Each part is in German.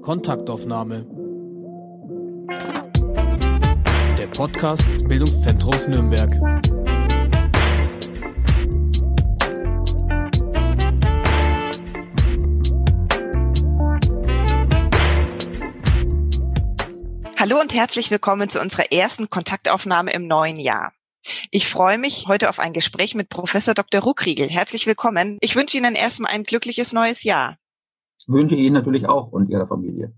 Kontaktaufnahme. Der Podcast des Bildungszentrums Nürnberg. Hallo und herzlich willkommen zu unserer ersten Kontaktaufnahme im neuen Jahr. Ich freue mich heute auf ein Gespräch mit Professor Dr. Ruckriegel. Herzlich willkommen. Ich wünsche Ihnen erstmal ein glückliches neues Jahr wünsche ich Ihnen natürlich auch und Ihrer Familie.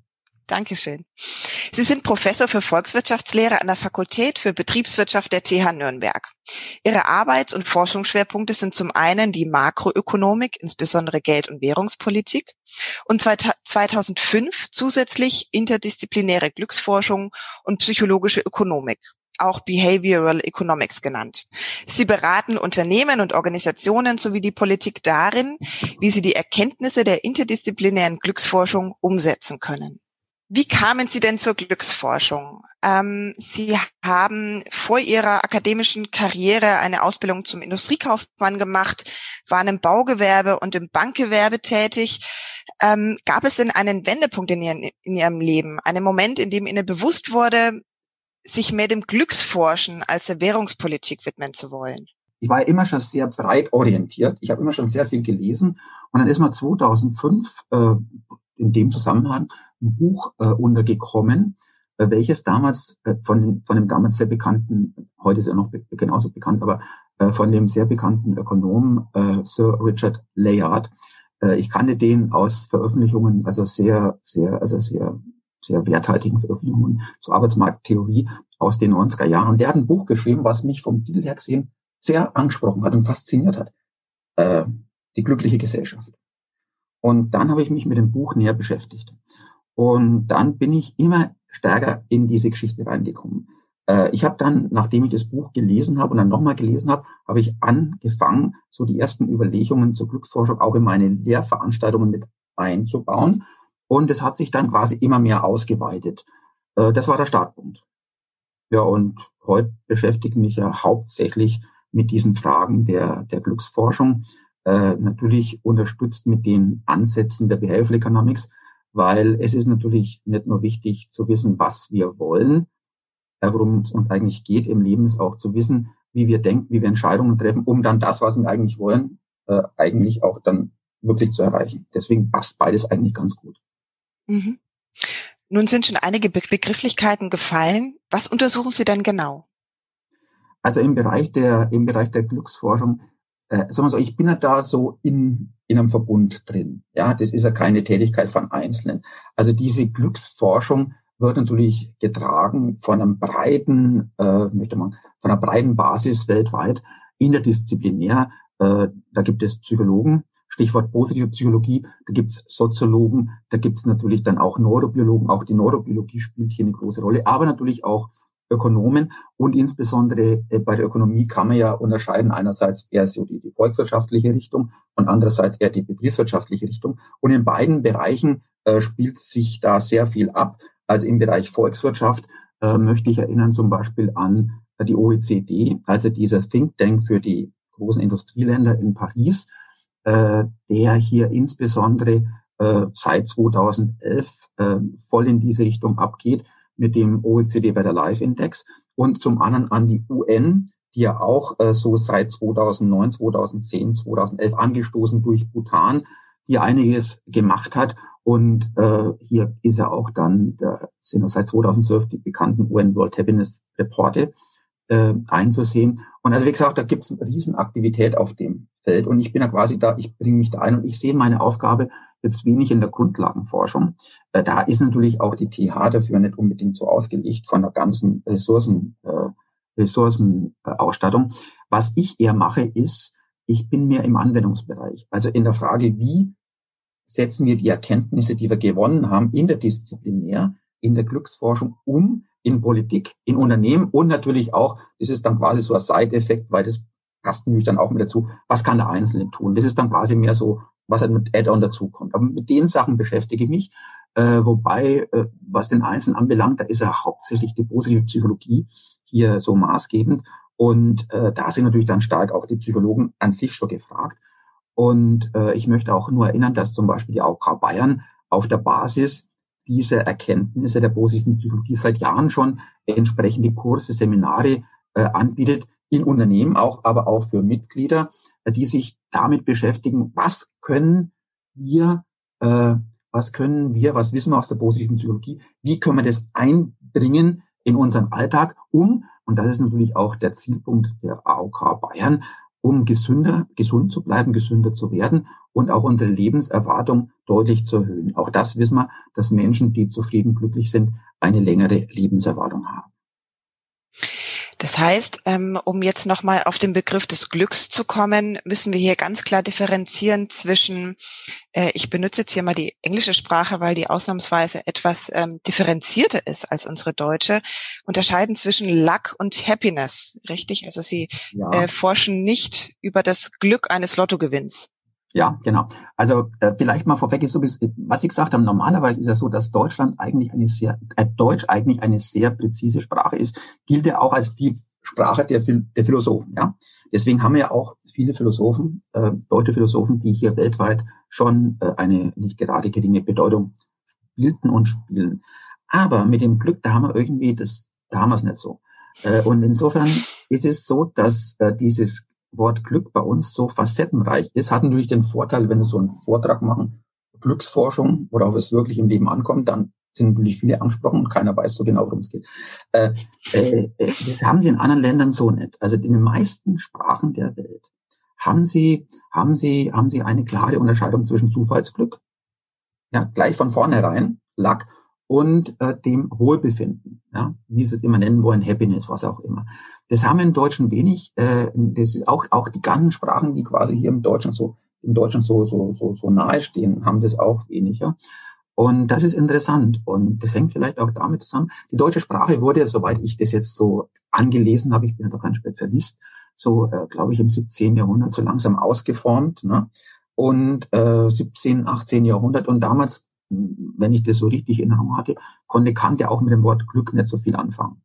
Dankeschön. Sie sind Professor für Volkswirtschaftslehre an der Fakultät für Betriebswirtschaft der TH Nürnberg. Ihre Arbeits- und Forschungsschwerpunkte sind zum einen die Makroökonomik, insbesondere Geld- und Währungspolitik, und 2005 zusätzlich interdisziplinäre Glücksforschung und psychologische Ökonomik auch Behavioral Economics genannt. Sie beraten Unternehmen und Organisationen sowie die Politik darin, wie sie die Erkenntnisse der interdisziplinären Glücksforschung umsetzen können. Wie kamen Sie denn zur Glücksforschung? Ähm, Sie haben vor Ihrer akademischen Karriere eine Ausbildung zum Industriekaufmann gemacht, waren im Baugewerbe und im Bankgewerbe tätig. Ähm, gab es denn einen Wendepunkt in, Ihren, in Ihrem Leben, einen Moment, in dem Ihnen bewusst wurde, sich mehr dem Glücksforschen als der Währungspolitik widmen zu wollen? Ich war immer schon sehr breit orientiert. Ich habe immer schon sehr viel gelesen. Und dann ist mir 2005 äh, in dem Zusammenhang ein Buch äh, untergekommen, äh, welches damals äh, von, von dem damals sehr bekannten, heute ist er noch be genauso bekannt, aber äh, von dem sehr bekannten Ökonomen äh, Sir Richard Layard. Äh, ich kannte den aus Veröffentlichungen, also sehr, sehr, also sehr sehr werthaltigen Veröffentlichungen zur Arbeitsmarkttheorie aus den 90er Jahren. Und der hat ein Buch geschrieben, was mich vom Titel her gesehen sehr angesprochen hat und fasziniert hat. Äh, die glückliche Gesellschaft. Und dann habe ich mich mit dem Buch näher beschäftigt. Und dann bin ich immer stärker in diese Geschichte reingekommen. Äh, ich habe dann, nachdem ich das Buch gelesen habe und dann nochmal gelesen habe, habe ich angefangen, so die ersten Überlegungen zur Glücksforschung auch in meine Lehrveranstaltungen mit einzubauen und es hat sich dann quasi immer mehr ausgeweitet. Äh, das war der Startpunkt. Ja, und heute beschäftige ich mich ja hauptsächlich mit diesen Fragen der, der Glücksforschung. Äh, natürlich unterstützt mit den Ansätzen der Behavioral Economics, weil es ist natürlich nicht nur wichtig zu wissen, was wir wollen, äh, worum es uns eigentlich geht im Leben, ist auch zu wissen, wie wir denken, wie wir Entscheidungen treffen, um dann das, was wir eigentlich wollen, äh, eigentlich auch dann wirklich zu erreichen. Deswegen passt beides eigentlich ganz gut. Mhm. Nun sind schon einige Begrifflichkeiten gefallen. Was untersuchen Sie denn genau? Also im Bereich der, im Bereich der Glücksforschung, äh, sagen wir so, ich bin ja da so in, in einem Verbund drin. Ja, das ist ja keine Tätigkeit von Einzelnen. Also diese Glücksforschung wird natürlich getragen von einem breiten, äh, möchte man, von einer breiten Basis weltweit, interdisziplinär. Äh, da gibt es Psychologen, Stichwort positive Psychologie, da gibt's Soziologen, da gibt's natürlich dann auch Neurobiologen, auch die Neurobiologie spielt hier eine große Rolle, aber natürlich auch Ökonomen und insbesondere äh, bei der Ökonomie kann man ja unterscheiden einerseits eher so die, die volkswirtschaftliche Richtung und andererseits eher die betriebswirtschaftliche Richtung. Und in beiden Bereichen äh, spielt sich da sehr viel ab. Also im Bereich Volkswirtschaft äh, möchte ich erinnern zum Beispiel an die OECD, also dieser Think Tank für die großen Industrieländer in Paris, äh, der hier insbesondere äh, seit 2011 äh, voll in diese Richtung abgeht mit dem OECD Better Life Index und zum anderen an die UN, die ja auch äh, so seit 2009, 2010, 2011 angestoßen durch Bhutan, die einiges gemacht hat. Und äh, hier ist ja auch dann, da sind ja seit 2012 die bekannten UN World Happiness Reporte äh, einzusehen. Und also wie gesagt, da gibt es eine Riesenaktivität auf dem Feld. Und ich bin ja quasi da, ich bringe mich da ein und ich sehe meine Aufgabe jetzt wenig in der Grundlagenforschung. Äh, da ist natürlich auch die TH dafür nicht unbedingt so ausgelegt von der ganzen Ressourcen, äh, Ressourcenausstattung. Was ich eher mache, ist, ich bin mehr im Anwendungsbereich. Also in der Frage, wie setzen wir die Erkenntnisse, die wir gewonnen haben, interdisziplinär in der Glücksforschung um in Politik, in Unternehmen und natürlich auch, das ist dann quasi so ein Side-Effekt, weil das passt nämlich dann auch mit dazu, was kann der Einzelne tun? Das ist dann quasi mehr so, was halt mit Add-on dazukommt. Aber mit den Sachen beschäftige ich mich, äh, wobei, äh, was den Einzelnen anbelangt, da ist ja hauptsächlich die positive Psychologie hier so maßgebend. Und äh, da sind natürlich dann stark auch die Psychologen an sich schon gefragt. Und äh, ich möchte auch nur erinnern, dass zum Beispiel die AOK Bayern auf der Basis dieser Erkenntnisse der positiven Psychologie seit Jahren schon entsprechende Kurse, Seminare äh, anbietet, in Unternehmen auch, aber auch für Mitglieder, äh, die sich damit beschäftigen, was können wir, äh, was können wir, was wissen wir aus der positiven Psychologie, wie können wir das einbringen in unseren Alltag, um, und das ist natürlich auch der Zielpunkt der AOK Bayern, um gesünder, gesund zu bleiben, gesünder zu werden und auch unsere Lebenserwartung deutlich zu erhöhen. Auch das wissen wir, dass Menschen, die zufrieden, glücklich sind, eine längere Lebenserwartung haben. Das heißt, ähm, um jetzt nochmal auf den Begriff des Glücks zu kommen, müssen wir hier ganz klar differenzieren zwischen, äh, ich benutze jetzt hier mal die englische Sprache, weil die ausnahmsweise etwas ähm, differenzierter ist als unsere deutsche, unterscheiden zwischen Luck und Happiness, richtig? Also Sie ja. äh, forschen nicht über das Glück eines Lottogewinns. Ja, genau. Also äh, vielleicht mal vorweg ist so, was ich gesagt habe, normalerweise ist ja so, dass Deutschland eigentlich eine sehr, äh, Deutsch eigentlich eine sehr präzise Sprache ist, gilt ja auch als die Sprache der, der Philosophen. Ja, deswegen haben wir ja auch viele Philosophen, äh, deutsche Philosophen, die hier weltweit schon äh, eine nicht gerade geringe Bedeutung spielten und spielen. Aber mit dem Glück, da haben wir irgendwie das, da haben wir es nicht so. Äh, und insofern ist es so, dass äh, dieses Wort Glück bei uns so facettenreich ist, hat natürlich den Vorteil, wenn Sie so einen Vortrag machen, Glücksforschung, worauf es wirklich im Leben ankommt, dann sind natürlich viele angesprochen und keiner weiß so genau, worum es geht. Äh, äh, äh, das haben sie in anderen Ländern so nicht. Also in den meisten Sprachen der Welt haben sie, haben sie, haben sie eine klare Unterscheidung zwischen Zufallsglück, ja, gleich von vornherein, Luck, und äh, dem Wohlbefinden, ja, wie sie es immer nennen wollen, Happiness, was auch immer. Das haben wir im Deutschen wenig. Äh, das ist auch auch die ganzen Sprachen, die quasi hier im Deutschen so im Deutschen so so so so nahe stehen, haben das auch weniger. Und das ist interessant und das hängt vielleicht auch damit zusammen. Die deutsche Sprache wurde, soweit ich das jetzt so angelesen habe, ich bin ja doch kein Spezialist, so äh, glaube ich im 17. Jahrhundert so langsam ausgeformt. Ne? Und äh, 17, 18 Jahrhundert und damals wenn ich das so richtig in Erinnerung hatte, konnte Kant ja auch mit dem Wort Glück nicht so viel anfangen.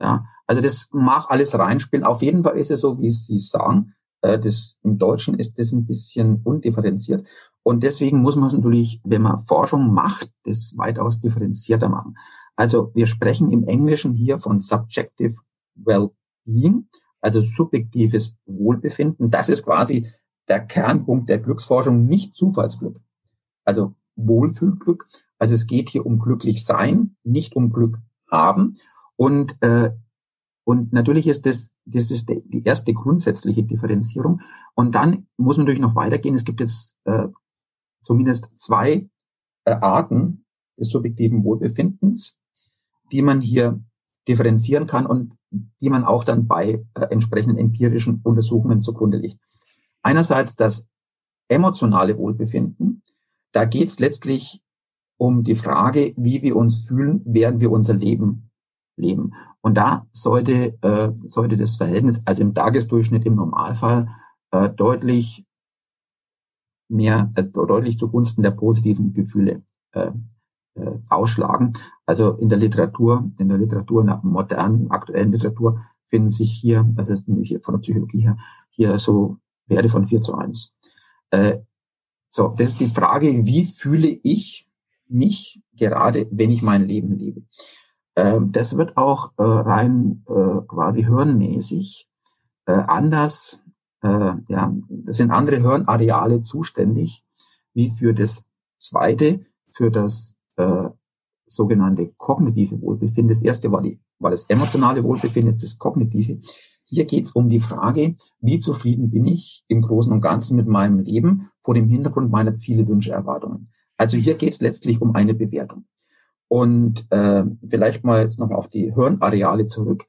Ja, also das mag alles reinspielen. Auf jeden Fall ist es so, wie Sie sagen, äh, das, im Deutschen ist das ein bisschen undifferenziert. Und deswegen muss man es natürlich, wenn man Forschung macht, das weitaus differenzierter machen. Also wir sprechen im Englischen hier von subjective well-being, also subjektives Wohlbefinden. Das ist quasi der Kernpunkt der Glücksforschung, nicht Zufallsglück. Also Wohlfühlglück. Also es geht hier um glücklich sein, nicht um Glück haben. Und, äh, und natürlich ist das, das ist die erste grundsätzliche Differenzierung. Und dann muss man natürlich noch weitergehen. Es gibt jetzt äh, zumindest zwei äh, Arten des subjektiven Wohlbefindens, die man hier differenzieren kann und die man auch dann bei äh, entsprechenden empirischen Untersuchungen zugrunde legt. Einerseits das emotionale Wohlbefinden, da geht es letztlich um die Frage, wie wir uns fühlen, während wir unser Leben leben. Und da sollte, äh, sollte das Verhältnis, also im Tagesdurchschnitt im Normalfall, äh, deutlich mehr, äh, deutlich zugunsten der positiven Gefühle äh, äh, ausschlagen. Also in der Literatur, in der Literatur, in der modernen, aktuellen Literatur finden sich hier, also ist nämlich von der Psychologie her, hier so Werte von 4 zu 1. Äh, so, das ist die Frage, wie fühle ich mich gerade, wenn ich mein Leben lebe? Ähm, das wird auch äh, rein äh, quasi hirnmäßig äh, anders, äh, ja, das sind andere Hirnareale zuständig, wie für das zweite, für das äh, sogenannte kognitive Wohlbefinden. Das erste war, die, war das emotionale Wohlbefinden, das kognitive. Hier geht es um die Frage, wie zufrieden bin ich im Großen und Ganzen mit meinem Leben vor dem Hintergrund meiner Ziele, Wünsche, Erwartungen. Also hier geht es letztlich um eine Bewertung. Und äh, vielleicht mal jetzt nochmal auf die Hirnareale zurück.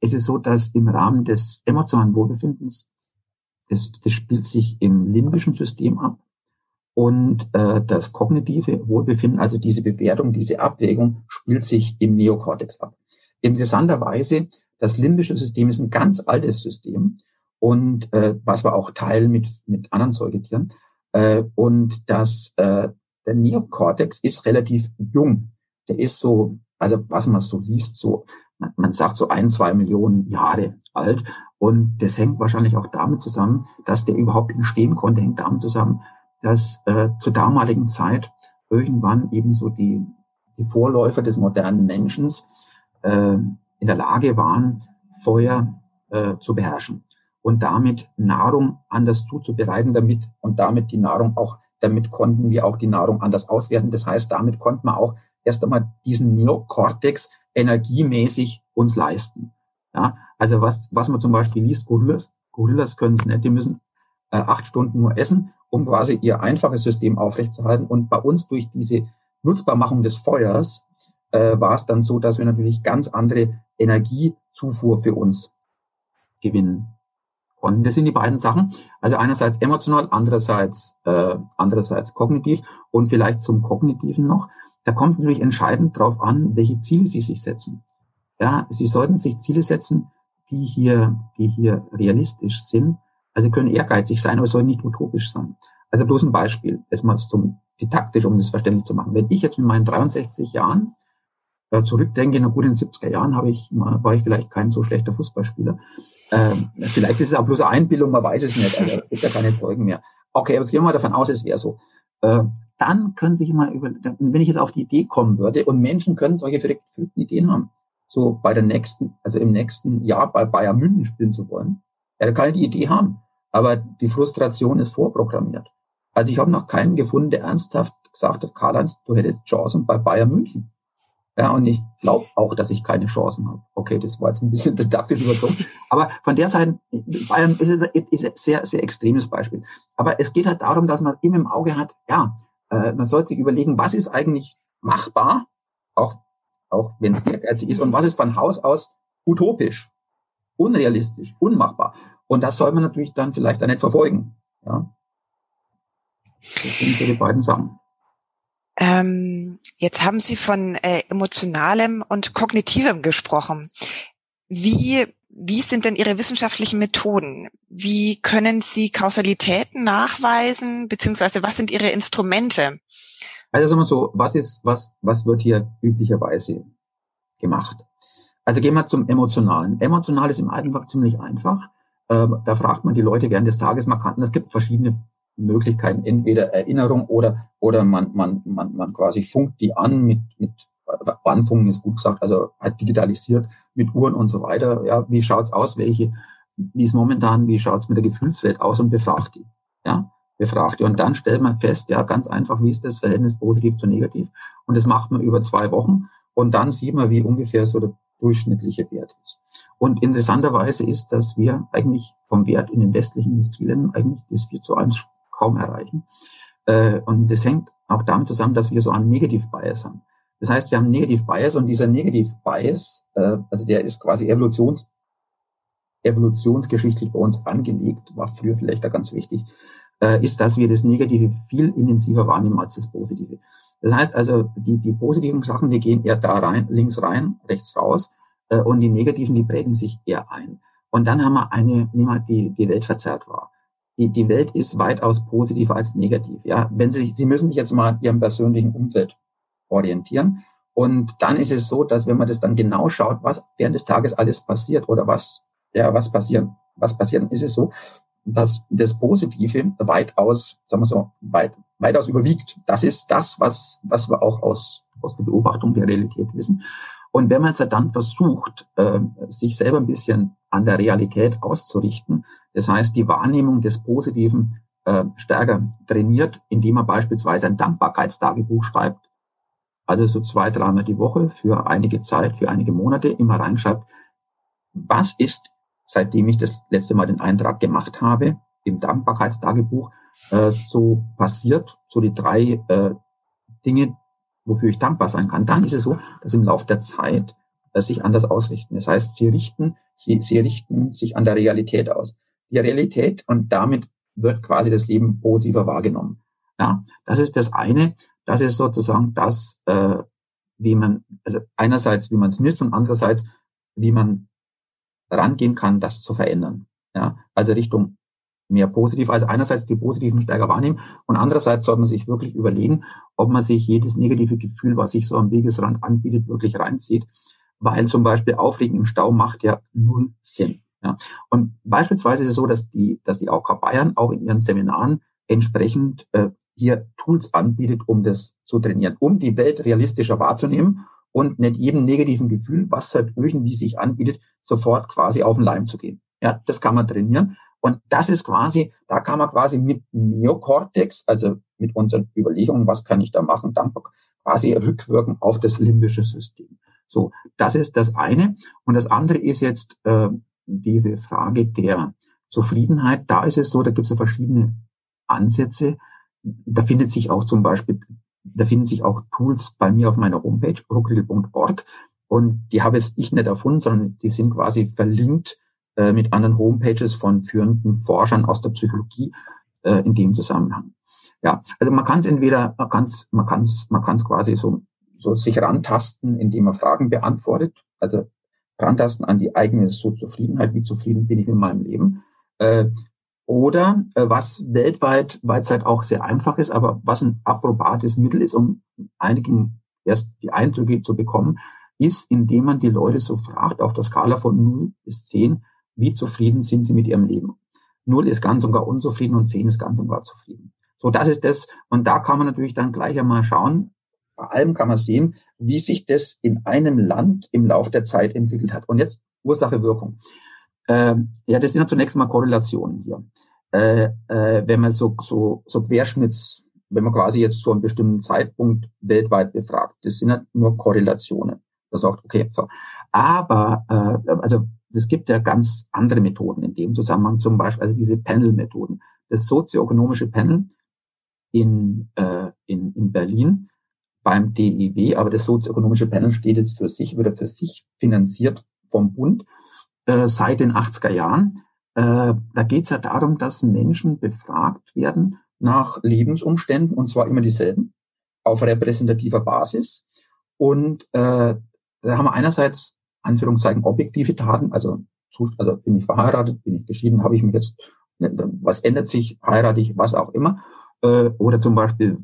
Es ist so, dass im Rahmen des emotionalen Wohlbefindens, das, das spielt sich im limbischen System ab. Und äh, das kognitive Wohlbefinden, also diese Bewertung, diese Abwägung, spielt sich im Neokortex ab. Interessanterweise das limbische System ist ein ganz altes System und äh, was wir auch teilen mit, mit anderen Säugetieren. Äh, und das, äh, der Neokortex ist relativ jung. Der ist so, also was man so liest, so, man, man sagt so ein, zwei Millionen Jahre alt. Und das hängt wahrscheinlich auch damit zusammen, dass der überhaupt entstehen konnte, hängt damit zusammen, dass äh, zur damaligen Zeit irgendwann eben so die, die Vorläufer des modernen Menschen äh, in der Lage waren, Feuer äh, zu beherrschen und damit Nahrung anders zuzubereiten, damit und damit die Nahrung auch, damit konnten wir auch die Nahrung anders auswerten. Das heißt, damit konnten wir auch erst einmal diesen Neokortex energiemäßig uns leisten. Ja, also was, was man zum Beispiel liest, Gorillas, Gorillas können es nicht, die müssen äh, acht Stunden nur essen, um quasi ihr einfaches System aufrechtzuerhalten. Und bei uns durch diese Nutzbarmachung des Feuers äh, war es dann so, dass wir natürlich ganz andere Energiezufuhr für uns gewinnen konnten. Das sind die beiden Sachen. Also einerseits emotional, andererseits äh, andererseits kognitiv und vielleicht zum Kognitiven noch. Da kommt es natürlich entscheidend darauf an, welche Ziele Sie sich setzen. Ja, Sie sollten sich Ziele setzen, die hier, die hier realistisch sind. Also können ehrgeizig sein, aber sollen nicht utopisch sein. Also bloß ein Beispiel, jetzt mal zum didaktisch, um das verständlich zu machen. Wenn ich jetzt mit meinen 63 Jahren zurückdenke, na gut, in den 70er Jahren habe ich, war ich vielleicht kein so schlechter Fußballspieler. Ähm, vielleicht ist es auch bloß eine Einbildung, man weiß es nicht, also gibt ja keine Folgen mehr. Okay, aber jetzt gehen wir mal davon aus, es wäre so. Äh, dann können sich mal über, wenn ich jetzt auf die Idee kommen würde, und Menschen können solche verrückten Ideen haben, so bei der nächsten, also im nächsten Jahr bei Bayern München spielen zu wollen, ja, da kann ich die Idee haben. Aber die Frustration ist vorprogrammiert. Also ich habe noch keinen gefunden, der ernsthaft gesagt hat, Karl-Heinz, du hättest Chancen bei Bayern München. Ja, und ich glaube auch, dass ich keine Chancen habe. Okay, das war jetzt ein bisschen didaktisch überzogen. Aber von der Seite, Bayern ist es ist ein sehr, sehr extremes Beispiel. Aber es geht halt darum, dass man immer im Auge hat, ja, äh, man sollte sich überlegen, was ist eigentlich machbar, auch, auch wenn es ehrgeizig ist, und was ist von Haus aus utopisch, unrealistisch, unmachbar. Und das soll man natürlich dann vielleicht auch nicht verfolgen. Ja. Das sind die beiden Sachen. Ähm, jetzt haben Sie von äh, emotionalem und kognitivem gesprochen. Wie, wie sind denn Ihre wissenschaftlichen Methoden? Wie können Sie Kausalitäten nachweisen, beziehungsweise was sind Ihre Instrumente? Also sagen wir so, was ist, was, was wird hier üblicherweise gemacht? Also gehen wir zum Emotionalen. Emotional ist im Altenfach ziemlich einfach. Ähm, da fragt man die Leute während des Tages, man kann, es gibt verschiedene Möglichkeiten, entweder Erinnerung oder, oder man, man, man, man quasi funkt die an mit, mit Anfunken ist gut gesagt, also halt digitalisiert mit Uhren und so weiter. Ja, wie schaut's aus? Welche, wie ist momentan, wie schaut's mit der Gefühlswelt aus und befragt die. Ja, befragt die. Und dann stellt man fest, ja, ganz einfach, wie ist das Verhältnis positiv zu negativ? Und das macht man über zwei Wochen. Und dann sieht man, wie ungefähr so der durchschnittliche Wert ist. Und interessanterweise ist, dass wir eigentlich vom Wert in den westlichen Industrieländern eigentlich das 4 zu 1 kaum erreichen. Äh, und das hängt auch damit zusammen, dass wir so einen Negative Bias haben. Das heißt, wir haben einen Negative Bias und dieser Negative Bias, äh, also der ist quasi Evolutions, evolutionsgeschichtlich bei uns angelegt, war früher vielleicht da ganz wichtig, äh, ist, dass wir das Negative viel intensiver wahrnehmen als das Positive. Das heißt also, die, die positiven Sachen, die gehen eher da rein, links rein, rechts raus, und die negativen, die prägen sich eher ein. Und dann haben wir eine, nehmen wir die, die Welt verzerrt war die, die Welt ist weitaus positiver als negativ. Ja, wenn Sie, Sie müssen sich jetzt mal Ihrem persönlichen Umfeld orientieren. Und dann ist es so, dass wenn man das dann genau schaut, was während des Tages alles passiert oder was, ja, was passieren, was passiert, dann ist es so, dass das Positive weitaus, sagen wir so, weit, weitaus überwiegt. Das ist das, was, was wir auch aus, aus der Beobachtung der Realität wissen. Und wenn man es dann versucht, äh, sich selber ein bisschen an der Realität auszurichten, das heißt, die Wahrnehmung des Positiven äh, stärker trainiert, indem man beispielsweise ein Dankbarkeitstagebuch schreibt, also so zwei, dreimal die Woche für einige Zeit, für einige Monate immer reinschreibt, was ist, seitdem ich das letzte Mal den Eintrag gemacht habe, im Dankbarkeitstagebuch, äh, so passiert, so die drei äh, Dinge, wofür ich dankbar sein kann, dann ist es so, dass im Laufe der Zeit äh, sich anders ausrichten. Das heißt, sie richten, sie, sie richten sich an der Realität aus. Die Realität und damit wird quasi das Leben positiver wahrgenommen. Ja, das ist das eine. Das ist sozusagen das, äh, wie man, also einerseits, wie man es misst und andererseits, wie man rangehen kann, das zu verändern. Ja, also Richtung mehr positiv. Also einerseits die positiven stärker wahrnehmen und andererseits sollte man sich wirklich überlegen, ob man sich jedes negative Gefühl, was sich so am Wegesrand anbietet, wirklich reinzieht. Weil zum Beispiel Aufregen im Stau macht ja null Sinn. Ja. Und beispielsweise ist es so, dass die, dass die AOK Bayern auch in ihren Seminaren entsprechend äh, hier Tools anbietet, um das zu trainieren, um die Welt realistischer wahrzunehmen und nicht jedem negativen Gefühl, was halt irgendwie sich anbietet, sofort quasi auf den Leim zu gehen. Ja, das kann man trainieren. Und das ist quasi, da kann man quasi mit Neokortex, also mit unseren Überlegungen, was kann ich da machen, dann quasi rückwirken auf das limbische System. So, das ist das eine. Und das andere ist jetzt äh, diese Frage der Zufriedenheit. Da ist es so, da gibt es ja verschiedene Ansätze. Da findet sich auch zum Beispiel, da finden sich auch Tools bei mir auf meiner Homepage, ruckrill.org. Und die habe jetzt ich nicht erfunden, sondern die sind quasi verlinkt äh, mit anderen Homepages von führenden Forschern aus der Psychologie äh, in dem Zusammenhang. Ja, also man kann es entweder, man kann es, man kann es, man kann es quasi so, so sich rantasten, indem man Fragen beantwortet, also rantasten an die eigene so Zufriedenheit, wie zufrieden bin ich mit meinem Leben. Äh, oder äh, was weltweit, weil es halt auch sehr einfach ist, aber was ein approbates Mittel ist, um einigen erst die Eindrücke zu bekommen, ist, indem man die Leute so fragt, auf der Skala von 0 bis 10, wie zufrieden sind sie mit ihrem Leben. Null ist ganz und gar unzufrieden und zehn ist ganz und gar zufrieden. So, das ist das. Und da kann man natürlich dann gleich einmal schauen, bei allem kann man sehen, wie sich das in einem Land im Lauf der Zeit entwickelt hat. Und jetzt Ursache, Wirkung. Ähm, ja, das sind ja zunächst mal Korrelationen hier. Äh, äh, wenn man so, so, so Querschnitts, wenn man quasi jetzt zu einem bestimmten Zeitpunkt weltweit befragt, das sind ja nur Korrelationen. Das sagt, okay, so. Aber, äh, also es gibt ja ganz andere Methoden in dem Zusammenhang, zum Beispiel also diese Panel-Methoden. Das sozioökonomische Panel in, äh, in, in Berlin beim DIW, aber das sozioökonomische Panel steht jetzt für sich, wird für sich finanziert vom Bund äh, seit den 80er Jahren. Äh, da geht es ja darum, dass Menschen befragt werden nach Lebensumständen und zwar immer dieselben auf repräsentativer Basis. Und äh, da haben wir einerseits Anführungszeichen objektive Daten, also, also bin ich verheiratet, bin ich geschieden, habe ich mich jetzt, was ändert sich, heirate ich, was auch immer, äh, oder zum Beispiel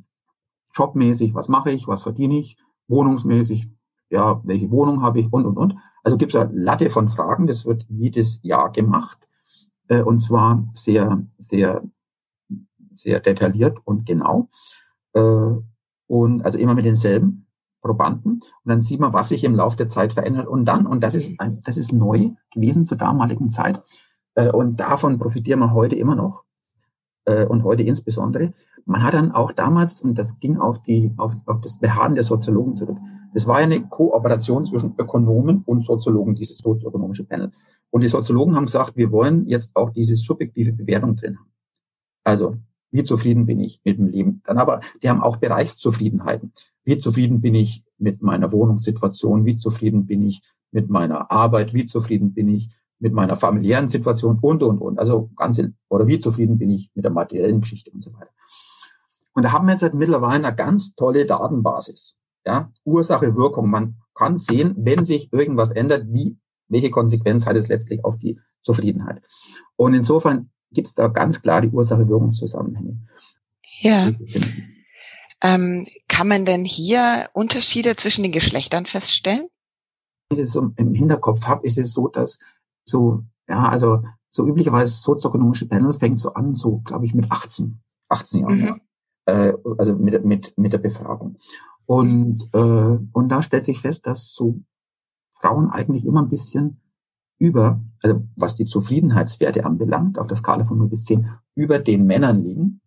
jobmäßig, was mache ich, was verdiene ich, wohnungsmäßig, ja, welche Wohnung habe ich und, und, und. Also gibt es eine Latte von Fragen, das wird jedes Jahr gemacht, äh, und zwar sehr, sehr, sehr detailliert und genau, äh, und also immer mit denselben. Probanden und dann sieht man, was sich im Laufe der Zeit verändert und dann, und das ist, ein, das ist neu gewesen zur damaligen Zeit äh, und davon profitieren wir heute immer noch und heute insbesondere. Man hat dann auch damals, und das ging auf, die, auf, auf das Beharren der Soziologen zurück, das war ja eine Kooperation zwischen Ökonomen und Soziologen, dieses sozioökonomische Panel. Und die Soziologen haben gesagt, wir wollen jetzt auch diese subjektive Bewertung drin haben. Also wie zufrieden bin ich mit dem Leben? Dann aber, die haben auch Bereichszufriedenheiten. Wie zufrieden bin ich mit meiner Wohnungssituation? Wie zufrieden bin ich mit meiner Arbeit? Wie zufrieden bin ich mit meiner familiären Situation? Und, und, und. Also ganze, oder wie zufrieden bin ich mit der materiellen Geschichte und so weiter. Und da haben wir jetzt halt mittlerweile eine ganz tolle Datenbasis. Ja, Ursache, Wirkung. Man kann sehen, wenn sich irgendwas ändert, wie, welche Konsequenz hat es letztlich auf die Zufriedenheit. Und insofern gibt es da ganz klar die Ursache-Wirkungszusammenhänge. Ja. Ähm, kann man denn hier Unterschiede zwischen den Geschlechtern feststellen? Wenn ich so im Hinterkopf habe, ist es so, dass so, ja, also so üblicherweise sozioökonomische Panel fängt so an, so glaube ich mit 18, 18 Jahren, mhm. ja. äh, also mit, mit, mit der Befragung. Und, äh, und da stellt sich fest, dass so Frauen eigentlich immer ein bisschen über, also was die Zufriedenheitswerte anbelangt, auf der Skala von 0 bis 10, über den Männern liegen.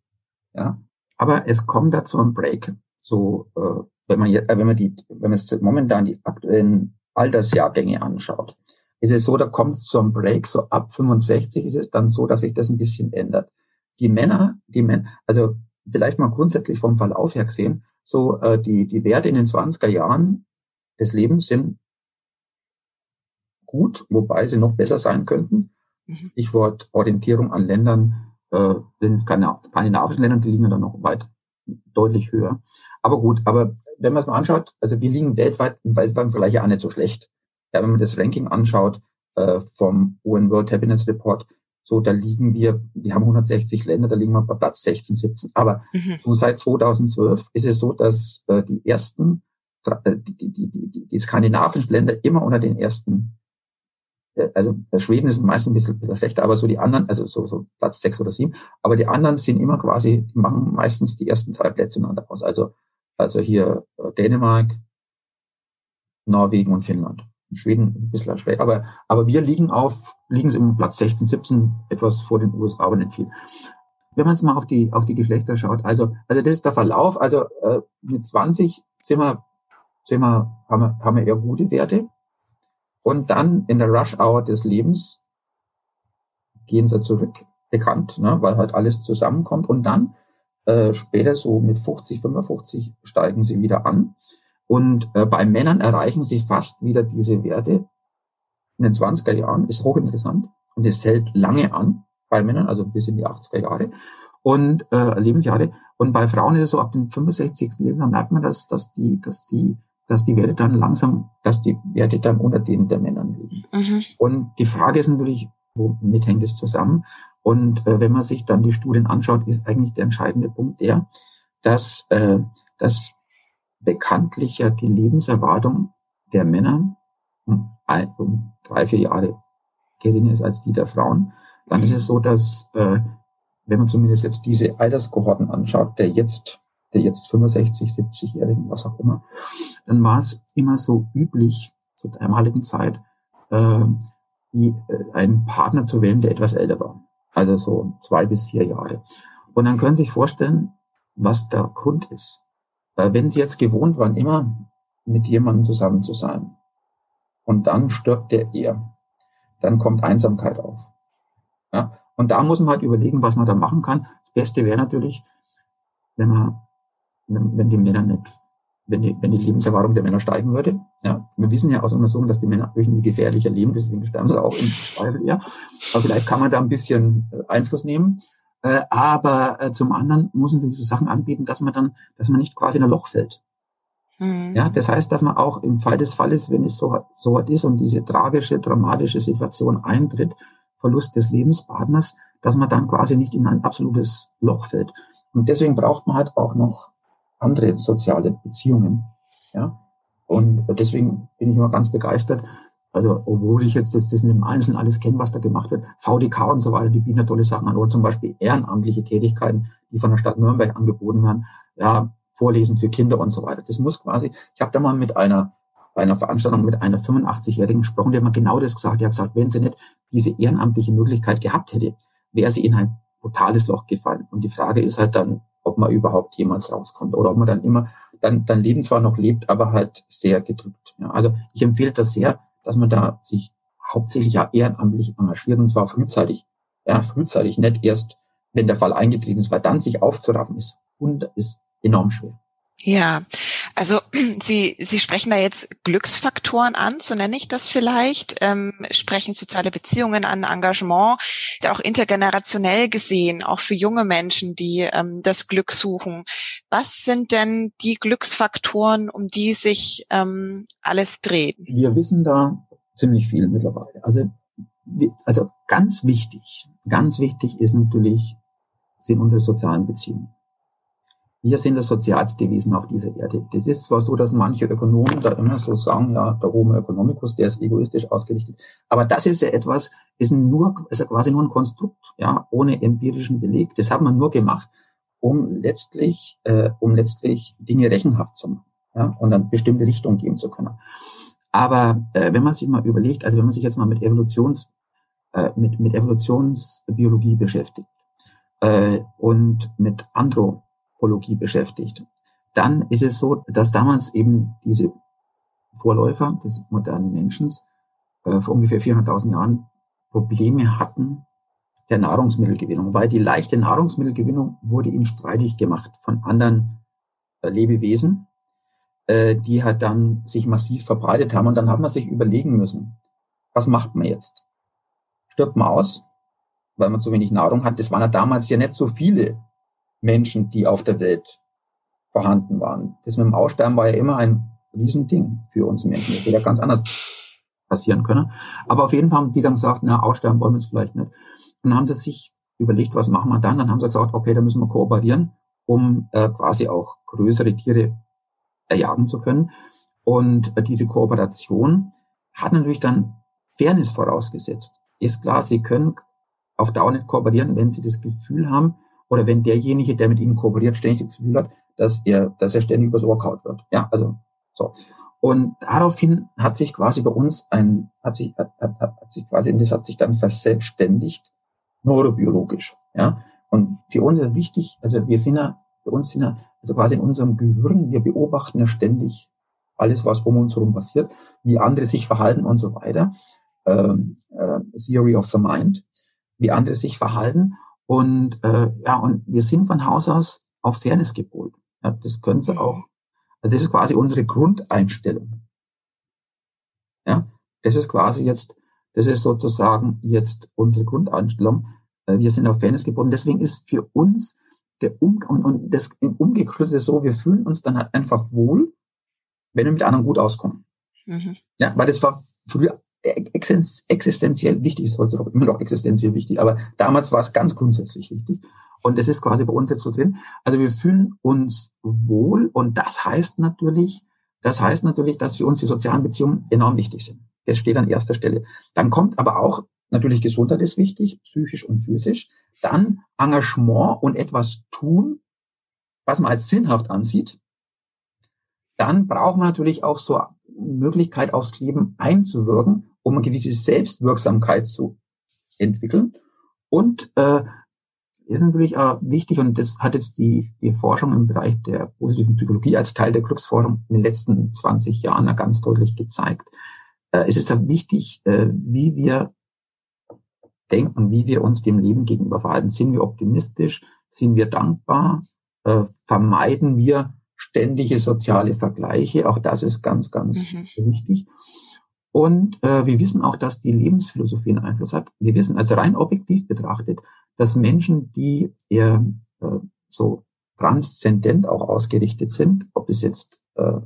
Ja, aber es kommt dazu ein Break. So, äh, wenn man jetzt, äh, wenn man die, wenn man jetzt momentan die aktuellen Altersjahrgänge anschaut, ist es so, da kommt es zu einem Break. So ab 65 ist es dann so, dass sich das ein bisschen ändert. Die Männer, die Männer, also vielleicht mal grundsätzlich vom Verlauf her gesehen, so äh, die die Werte in den 20er Jahren des Lebens sind gut, wobei sie noch besser sein könnten. Mhm. Stichwort Orientierung an Ländern, äh, den skandinavischen Ländern, die liegen dann noch weit deutlich höher. Aber gut, aber wenn man es mal anschaut, also wir liegen weltweit im weltweiten Vergleich ja auch nicht so schlecht. Ja, wenn man das Ranking anschaut äh, vom UN World Happiness Report, so da liegen wir, wir haben 160 Länder, da liegen wir bei Platz 16, 17. Aber mhm. so seit 2012 ist es so, dass äh, die ersten, äh, die, die, die, die, die skandinavischen Länder immer unter den ersten äh, also Schweden ist meistens ein bisschen, bisschen schlechter, aber so die anderen, also so, so Platz sechs oder sieben, aber die anderen sind immer quasi, die machen meistens die ersten drei Plätze einander aus. Also, also hier äh, Dänemark, Norwegen und Finnland. Schweden ein bisschen schwer, aber, aber wir liegen auf, liegen im Platz 16, 17, etwas vor den USA, aber nicht viel. Wenn man es mal auf die, auf die Geschlechter schaut, also, also das ist der Verlauf, also äh, mit 20 sind wir, sind wir, haben wir, haben wir eher gute Werte. Und dann in der Rush-Hour des Lebens gehen sie zurück, bekannt, ne, weil halt alles zusammenkommt. Und dann äh, später so mit 50, 55 steigen sie wieder an. Und äh, bei Männern erreichen sie fast wieder diese Werte in den 20er Jahren, ist hochinteressant. Und es hält lange an bei Männern, also bis in die 80er Jahre und äh, Lebensjahre. Und bei Frauen ist es so, ab dem 65. Lebensjahr merkt man, dass, dass die, dass die, dass die Werte dann langsam, dass die Werte dann unter denen der Männern liegen. Mhm. Und die Frage ist natürlich, womit hängt es zusammen? Und äh, wenn man sich dann die Studien anschaut, ist eigentlich der entscheidende Punkt der, dass, äh, dass bekanntlich ja die Lebenserwartung der Männer um, um drei, vier Jahre geringer ist als die der Frauen, dann ist es so, dass äh, wenn man zumindest jetzt diese Alterskohorten anschaut, der jetzt, der jetzt 65, 70-Jährigen, was auch immer, dann war es immer so üblich zur damaligen Zeit, äh, die, äh, einen Partner zu wählen, der etwas älter war. Also so zwei bis vier Jahre. Und dann können Sie sich vorstellen, was der Grund ist. Weil wenn sie jetzt gewohnt waren, immer mit jemandem zusammen zu sein und dann stirbt der eher, dann kommt Einsamkeit auf. Ja? Und da muss man halt überlegen, was man da machen kann. Das Beste wäre natürlich, wenn man, wenn die Männer nicht, wenn die, wenn die Lebenserwartung der Männer steigen würde. Ja, wir wissen ja aus Untersuchungen, dass die Männer irgendwie gefährlicher leben, deswegen sterben sie auch im Zweifel eher. Aber vielleicht kann man da ein bisschen äh, Einfluss nehmen. Äh, aber äh, zum anderen muss man so Sachen anbieten, dass man dann, dass man nicht quasi in ein Loch fällt. Mhm. Ja, das heißt, dass man auch im Fall des Falles, wenn es so, so weit ist und diese tragische, dramatische Situation eintritt, Verlust des Lebenspartners, dass man dann quasi nicht in ein absolutes Loch fällt. Und deswegen braucht man halt auch noch andere soziale Beziehungen. Ja, und deswegen bin ich immer ganz begeistert, also, obwohl ich jetzt das, das im Einzelnen alles kenne, was da gemacht wird, VDK und so weiter, die bieten ja tolle Sachen an. Oder zum Beispiel ehrenamtliche Tätigkeiten, die von der Stadt Nürnberg angeboten werden. Ja, Vorlesen für Kinder und so weiter. Das muss quasi, ich habe da mal mit einer, bei einer Veranstaltung mit einer 85-Jährigen gesprochen, die hat mir genau das gesagt. Die hat gesagt, wenn sie nicht diese ehrenamtliche Möglichkeit gehabt hätte, wäre sie in ein brutales Loch gefallen. Und die Frage ist halt dann, ob man überhaupt jemals rauskommt oder ob man dann immer, dann, dann Leben zwar noch lebt, aber halt sehr gedrückt. Ja, also ich empfehle das sehr, dass man da sich hauptsächlich ja ehrenamtlich engagiert und zwar frühzeitig. Ja, frühzeitig, nicht erst, wenn der Fall eingetreten ist, weil dann sich aufzuraffen ist und ist enorm schwer. Ja, also Sie, Sie sprechen da jetzt Glücksfaktoren an, so nenne ich das vielleicht, ähm, sprechen soziale Beziehungen an, Engagement, auch intergenerationell gesehen, auch für junge Menschen, die ähm, das Glück suchen. Was sind denn die Glücksfaktoren, um die sich ähm, alles dreht? Wir wissen da ziemlich viel mittlerweile. Also, also ganz wichtig, ganz wichtig ist natürlich, sind unsere sozialen Beziehungen. Wir sind das sozialste Wesen auf dieser Erde. Das ist zwar so, dass manche Ökonomen da immer so sagen, ja, der Homo economicus, der ist egoistisch ausgerichtet. Aber das ist ja etwas, ist nur, ist ja quasi nur ein Konstrukt, ja, ohne empirischen Beleg. Das hat man nur gemacht, um letztlich, äh, um letztlich Dinge rechenhaft zu machen, ja, und dann bestimmte Richtung geben zu können. Aber äh, wenn man sich mal überlegt, also wenn man sich jetzt mal mit Evolutions, äh, mit, mit Evolutionsbiologie beschäftigt äh, und mit Andro Anthropologie beschäftigt, dann ist es so, dass damals eben diese Vorläufer des modernen Menschen äh, vor ungefähr 400.000 Jahren Probleme hatten der Nahrungsmittelgewinnung, weil die leichte Nahrungsmittelgewinnung wurde ihnen streitig gemacht von anderen äh, Lebewesen, äh, die halt dann sich massiv verbreitet haben. Und dann hat man sich überlegen müssen, was macht man jetzt? Stirbt man aus, weil man zu wenig Nahrung hat? Das waren ja damals ja nicht so viele Menschen, die auf der Welt vorhanden waren. Das mit dem Aussterben war ja immer ein Riesending für uns Menschen. Das hätte ja ganz anders passieren können. Aber auf jeden Fall haben die dann gesagt, na, aussterben wollen wir es vielleicht nicht. Und dann haben sie sich überlegt, was machen wir dann? Dann haben sie gesagt, okay, da müssen wir kooperieren, um äh, quasi auch größere Tiere erjagen zu können. Und äh, diese Kooperation hat natürlich dann Fairness vorausgesetzt. Ist klar, Sie können auf Dauer nicht kooperieren, wenn Sie das Gefühl haben, oder wenn derjenige, der mit Ihnen kooperiert, ständig das Gefühl hat, dass er, dass er ständig übers Ohr kaut wird. Ja, also, so. Und daraufhin hat sich quasi bei uns ein, hat sich, hat, hat, hat sich quasi, das hat sich dann verselbstständigt, neurobiologisch, ja. Und für uns ist wichtig, also wir sind ja, für uns sind ja, also quasi in unserem Gehirn, wir beobachten ja ständig alles, was um uns herum passiert, wie andere sich verhalten und so weiter. Ähm, äh, Theory of the Mind, wie andere sich verhalten. Und äh, ja, und wir sind von Haus aus auf Fairness gepolt. Ja, das können Sie auch. Also das ist quasi unsere Grundeinstellung. Ja, das ist quasi jetzt, das ist sozusagen jetzt unsere Grundeinstellung. Äh, wir sind auf Fairness gebunden. Deswegen ist für uns der um und, und das im Umgekehrten ist so, wir fühlen uns dann halt einfach wohl, wenn wir mit anderen gut auskommen. Mhm. Ja, weil das war früher existenziell wichtig, ist heute immer noch existenziell wichtig, aber damals war es ganz grundsätzlich wichtig. Und das ist quasi bei uns jetzt so drin. Also wir fühlen uns wohl und das heißt natürlich, das heißt natürlich, dass für uns die sozialen Beziehungen enorm wichtig sind. Das steht an erster Stelle. Dann kommt aber auch natürlich Gesundheit ist wichtig, psychisch und physisch. Dann Engagement und etwas tun, was man als sinnhaft ansieht. Dann braucht man natürlich auch so Möglichkeit aufs Leben einzuwirken, um eine gewisse Selbstwirksamkeit zu entwickeln. Und äh, ist natürlich auch wichtig, und das hat jetzt die, die Forschung im Bereich der positiven Psychologie als Teil der Glücksforschung in den letzten 20 Jahren ja ganz deutlich gezeigt. Äh, es ist ja wichtig, äh, wie wir denken, wie wir uns dem Leben gegenüber verhalten. Sind wir optimistisch? Sind wir dankbar? Äh, vermeiden wir ständige soziale Vergleiche? Auch das ist ganz, ganz mhm. wichtig. Und äh, wir wissen auch, dass die Lebensphilosophie einen Einfluss hat. Wir wissen also rein objektiv betrachtet, dass Menschen, die eher äh, so transzendent auch ausgerichtet sind, ob es jetzt äh,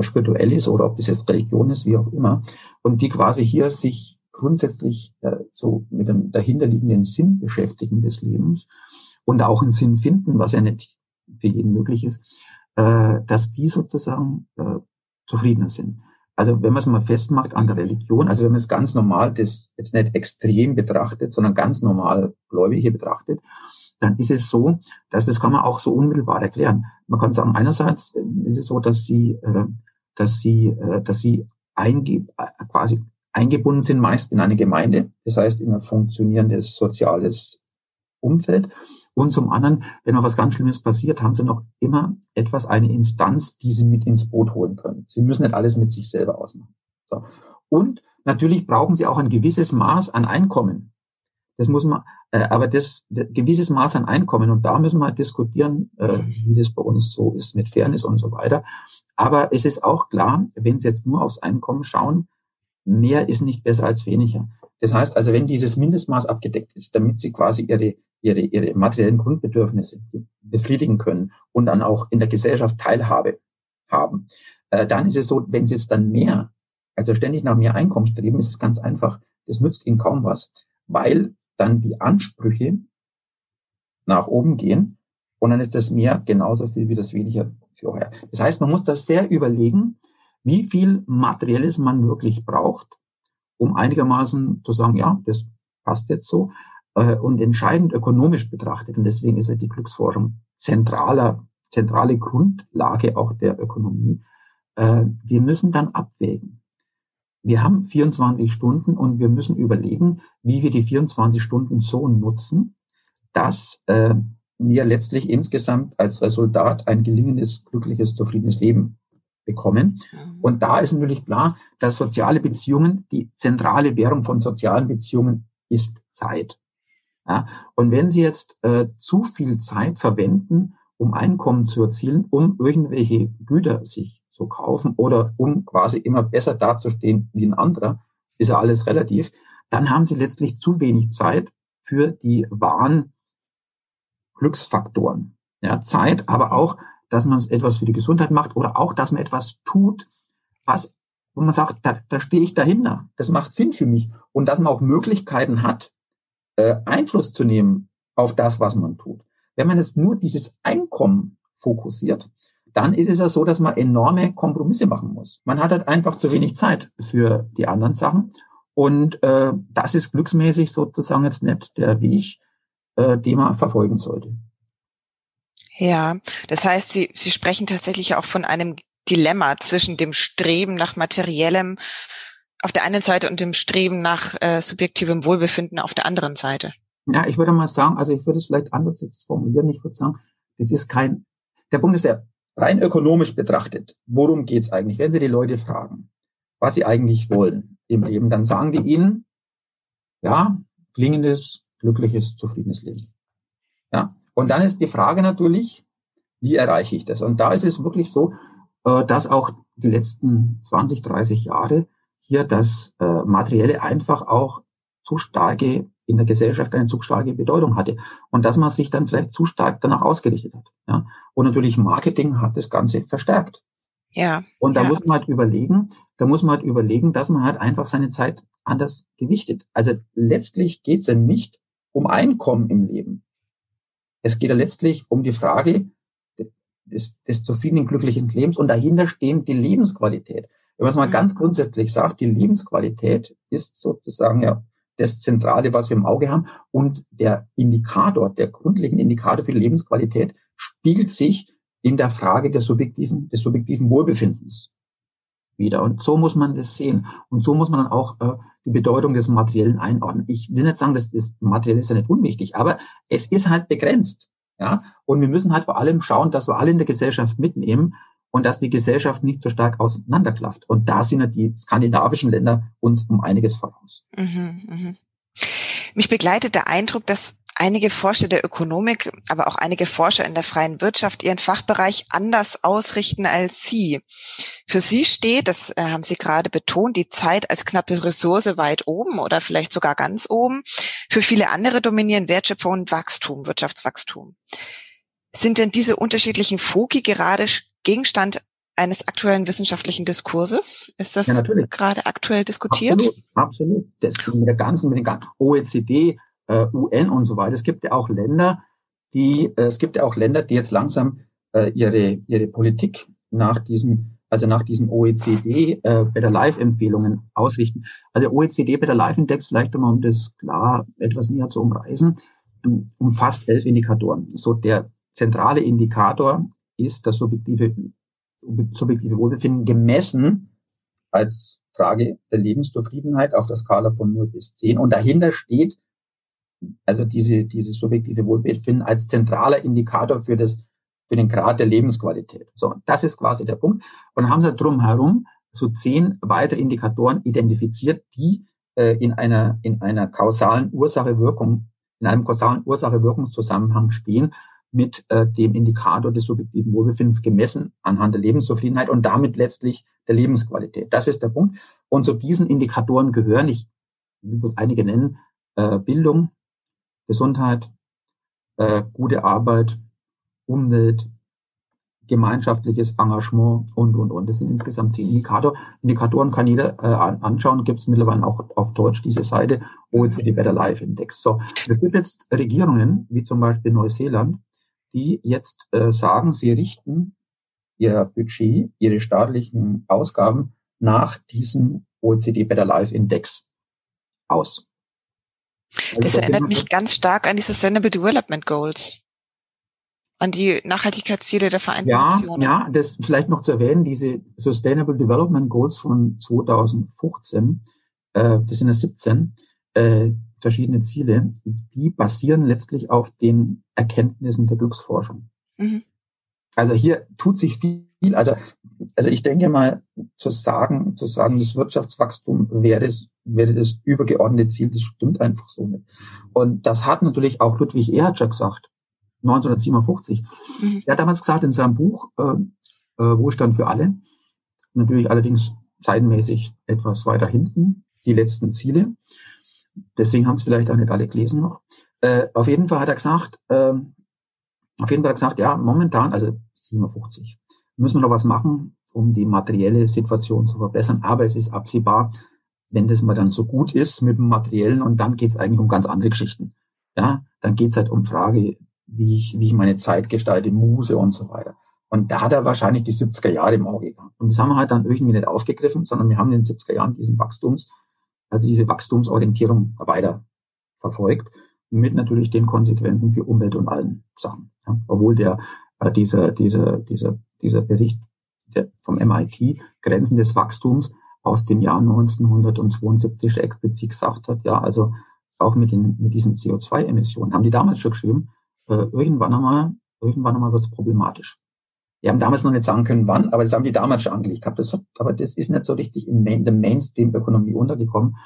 spirituell ist oder ob es jetzt Religion ist, wie auch immer, und die quasi hier sich grundsätzlich äh, so mit dem dahinterliegenden Sinn beschäftigen des Lebens und auch einen Sinn finden, was ja nicht für jeden möglich ist, äh, dass die sozusagen äh, zufriedener sind also wenn man es mal festmacht an der Religion, also wenn man es ganz normal, das jetzt nicht extrem betrachtet, sondern ganz normal Gläubige betrachtet, dann ist es so, dass das kann man auch so unmittelbar erklären. Man kann sagen, einerseits äh, ist es so, dass sie, äh, dass sie, äh, dass sie einge quasi eingebunden sind meist in eine Gemeinde, das heißt in ein funktionierendes soziales Umfeld. Und zum anderen, wenn noch was ganz Schlimmes passiert, haben sie noch immer etwas, eine Instanz, die sie mit ins Boot holen können. Sie müssen nicht alles mit sich selber ausmachen. So. Und natürlich brauchen sie auch ein gewisses Maß an Einkommen. Das muss man, äh, aber das, das gewisses Maß an Einkommen und da müssen wir halt diskutieren, äh, wie das bei uns so ist mit Fairness und so weiter. Aber es ist auch klar, wenn Sie jetzt nur aufs Einkommen schauen, mehr ist nicht besser als weniger. Das heißt also, wenn dieses Mindestmaß abgedeckt ist, damit Sie quasi Ihre ihre, ihre materiellen Grundbedürfnisse befriedigen können und dann auch in der Gesellschaft Teilhabe haben, äh, dann ist es so, wenn sie es dann mehr, also ständig nach mehr Einkommen streben, ist es ganz einfach, das nützt ihnen kaum was, weil dann die Ansprüche nach oben gehen und dann ist das mehr genauso viel wie das weniger vorher. Das heißt, man muss das sehr überlegen, wie viel Materielles man wirklich braucht, um einigermaßen zu sagen, ja, das passt jetzt so äh, und entscheidend ökonomisch betrachtet. Und deswegen ist ja die Glücksforschung zentraler, zentrale Grundlage auch der Ökonomie. Äh, wir müssen dann abwägen. Wir haben 24 Stunden und wir müssen überlegen, wie wir die 24 Stunden so nutzen, dass äh, wir letztlich insgesamt als Resultat ein gelingendes, glückliches, zufriedenes Leben bekommen. Mhm. Und da ist natürlich klar, dass soziale Beziehungen, die zentrale Währung von sozialen Beziehungen ist Zeit. Ja? Und wenn Sie jetzt äh, zu viel Zeit verwenden, um Einkommen zu erzielen, um irgendwelche Güter sich zu kaufen oder um quasi immer besser dazustehen wie ein anderer, ist ja alles relativ, dann haben Sie letztlich zu wenig Zeit für die wahren Glücksfaktoren. Ja, Zeit, aber auch, dass man etwas für die Gesundheit macht oder auch, dass man etwas tut, was, wo man sagt, da, da stehe ich dahinter. Das macht Sinn für mich. Und dass man auch Möglichkeiten hat, äh, Einfluss zu nehmen auf das, was man tut. Wenn man jetzt nur dieses Einkommen fokussiert, dann ist es ja so, dass man enorme Kompromisse machen muss. Man hat halt einfach zu wenig Zeit für die anderen Sachen. Und äh, das ist glücksmäßig sozusagen jetzt nicht der Weg, äh, den man verfolgen sollte. Ja, das heißt, Sie, Sie sprechen tatsächlich auch von einem Dilemma zwischen dem Streben nach materiellem auf der einen Seite und dem Streben nach äh, subjektivem Wohlbefinden auf der anderen Seite. Ja, ich würde mal sagen, also ich würde es vielleicht anders jetzt formulieren. Ich würde sagen, das ist kein, der Punkt ist der, rein ökonomisch betrachtet, worum geht's eigentlich? Wenn Sie die Leute fragen, was sie eigentlich wollen im Leben, dann sagen die ihnen, ja, klingendes, glückliches, zufriedenes Leben. Ja, und dann ist die Frage natürlich, wie erreiche ich das? Und da ist es wirklich so, äh, dass auch die letzten 20, 30 Jahre hier das äh, Materielle einfach auch zu starke in der Gesellschaft eine zu starke Bedeutung hatte und dass man sich dann vielleicht zu stark danach ausgerichtet hat. Ja? Und natürlich Marketing hat das Ganze verstärkt. Ja. Und da ja. muss man halt überlegen, da muss man halt überlegen, dass man halt einfach seine Zeit anders gewichtet. Also letztlich geht es ja nicht um Einkommen im Leben. Es geht ja letztlich um die Frage des, des zufriedenen, glücklichen Lebens und dahinter stehen die Lebensqualität. Wenn man es mal mhm. ganz grundsätzlich sagt, die Lebensqualität ist sozusagen ja das Zentrale, was wir im Auge haben. Und der Indikator, der grundlegende Indikator für die Lebensqualität spiegelt sich in der Frage des subjektiven, des subjektiven Wohlbefindens wieder. Und so muss man das sehen. Und so muss man dann auch äh, die Bedeutung des Materiellen einordnen. Ich will nicht sagen, dass das Materielle ist ja nicht unwichtig, aber es ist halt begrenzt. Ja, und wir müssen halt vor allem schauen, dass wir alle in der Gesellschaft mitnehmen und dass die Gesellschaft nicht so stark auseinanderklafft. Und da sind ja die skandinavischen Länder uns um einiges voraus. Mhm, mhm. Mich begleitet der Eindruck, dass einige Forscher der Ökonomik, aber auch einige Forscher in der freien Wirtschaft ihren Fachbereich anders ausrichten als Sie. Für Sie steht, das äh, haben Sie gerade betont, die Zeit als knappe Ressource weit oben oder vielleicht sogar ganz oben. Für viele andere dominieren Wertschöpfung und Wachstum, Wirtschaftswachstum. Sind denn diese unterschiedlichen Foki gerade Gegenstand eines aktuellen wissenschaftlichen Diskurses? Ist das ja, gerade aktuell diskutiert? Absolut, absolut. Das mit der ganzen, mit den ganzen OECD, äh, UN und so weiter. Es gibt ja auch Länder, die, äh, es gibt ja auch Länder, die jetzt langsam äh, ihre ihre Politik nach diesen, also nach diesen OECD äh, Better Life Empfehlungen ausrichten. Also OECD Better Life Index, vielleicht um, um das klar etwas näher zu umreißen, umfasst elf Indikatoren. So der zentrale Indikator ist das subjektive, subjektive Wohlbefinden gemessen als Frage der Lebenszufriedenheit auf der Skala von 0 bis 10. Und dahinter steht also diese, diese subjektive Wohlbefinden als zentraler Indikator für das, für den Grad der Lebensqualität. So, das ist quasi der Punkt. Und haben sie drumherum so zehn weitere Indikatoren identifiziert, die äh, in einer, in einer kausalen Ursache-Wirkung, in einem kausalen Ursache-Wirkungszusammenhang stehen mit äh, dem Indikator des subjektiven Wohlbefindens gemessen anhand der Lebenszufriedenheit und damit letztlich der Lebensqualität. Das ist der Punkt. Und zu diesen Indikatoren gehören, ich will einige nennen, äh, Bildung, Gesundheit, äh, gute Arbeit, Umwelt, gemeinschaftliches Engagement und, und, und. Das sind insgesamt zehn Indikator. Indikatoren kann jeder äh, anschauen, gibt es mittlerweile auch auf Deutsch diese Seite, OECD Better Life Index. So, es gibt jetzt Regierungen, wie zum Beispiel Neuseeland, die jetzt äh, sagen, sie richten ihr Budget, ihre staatlichen Ausgaben nach diesem OECD Better Life Index aus. Also das erinnert mich ganz stark an die Sustainable Development Goals. An die Nachhaltigkeitsziele der Vereinten ja, Nationen. Ja, das vielleicht noch zu erwähnen, diese Sustainable Development Goals von 2015, äh, das sind ja 17, äh, verschiedene Ziele, die basieren letztlich auf den Erkenntnissen der Glücksforschung. Mhm. Also hier tut sich viel. Also, also ich denke mal, zu sagen, zu sagen, das Wirtschaftswachstum wäre, wäre das übergeordnete Ziel, das stimmt einfach so nicht. Und das hat natürlich auch Ludwig Erhard gesagt, 1957. Mhm. Er hat damals gesagt in seinem Buch äh, äh, Wohlstand für alle, natürlich allerdings zeitmäßig etwas weiter hinten, die letzten Ziele. Deswegen haben es vielleicht auch nicht alle gelesen noch. Äh, auf jeden Fall hat er gesagt, äh, auf jeden Fall hat er gesagt, ja, momentan, also 57, müssen wir noch was machen, um die materielle Situation zu verbessern. Aber es ist absehbar, wenn das mal dann so gut ist mit dem Materiellen und dann geht es eigentlich um ganz andere Geschichten. Ja, dann geht es halt um Frage, wie ich, wie ich meine Zeit gestalte, Muse und so weiter. Und da hat er wahrscheinlich die 70er Jahre im Auge gehabt. Und das haben wir halt dann irgendwie nicht aufgegriffen, sondern wir haben in den 70er Jahren diesen Wachstums also diese Wachstumsorientierung weiter verfolgt, mit natürlich den Konsequenzen für Umwelt und allen Sachen. Ja. Obwohl der, äh, dieser, dieser, dieser, dieser Bericht vom MIT, Grenzen des Wachstums, aus dem Jahr 1972 explizit gesagt hat, ja, also auch mit, den, mit diesen CO2-Emissionen, haben die damals schon geschrieben, äh, irgendwann einmal, irgendwann einmal wird es problematisch. Wir haben damals noch nicht sagen können, wann, aber das haben die damals schon angelegt gehabt. Das aber das ist nicht so richtig in Main, der Mainstream-Ökonomie untergekommen.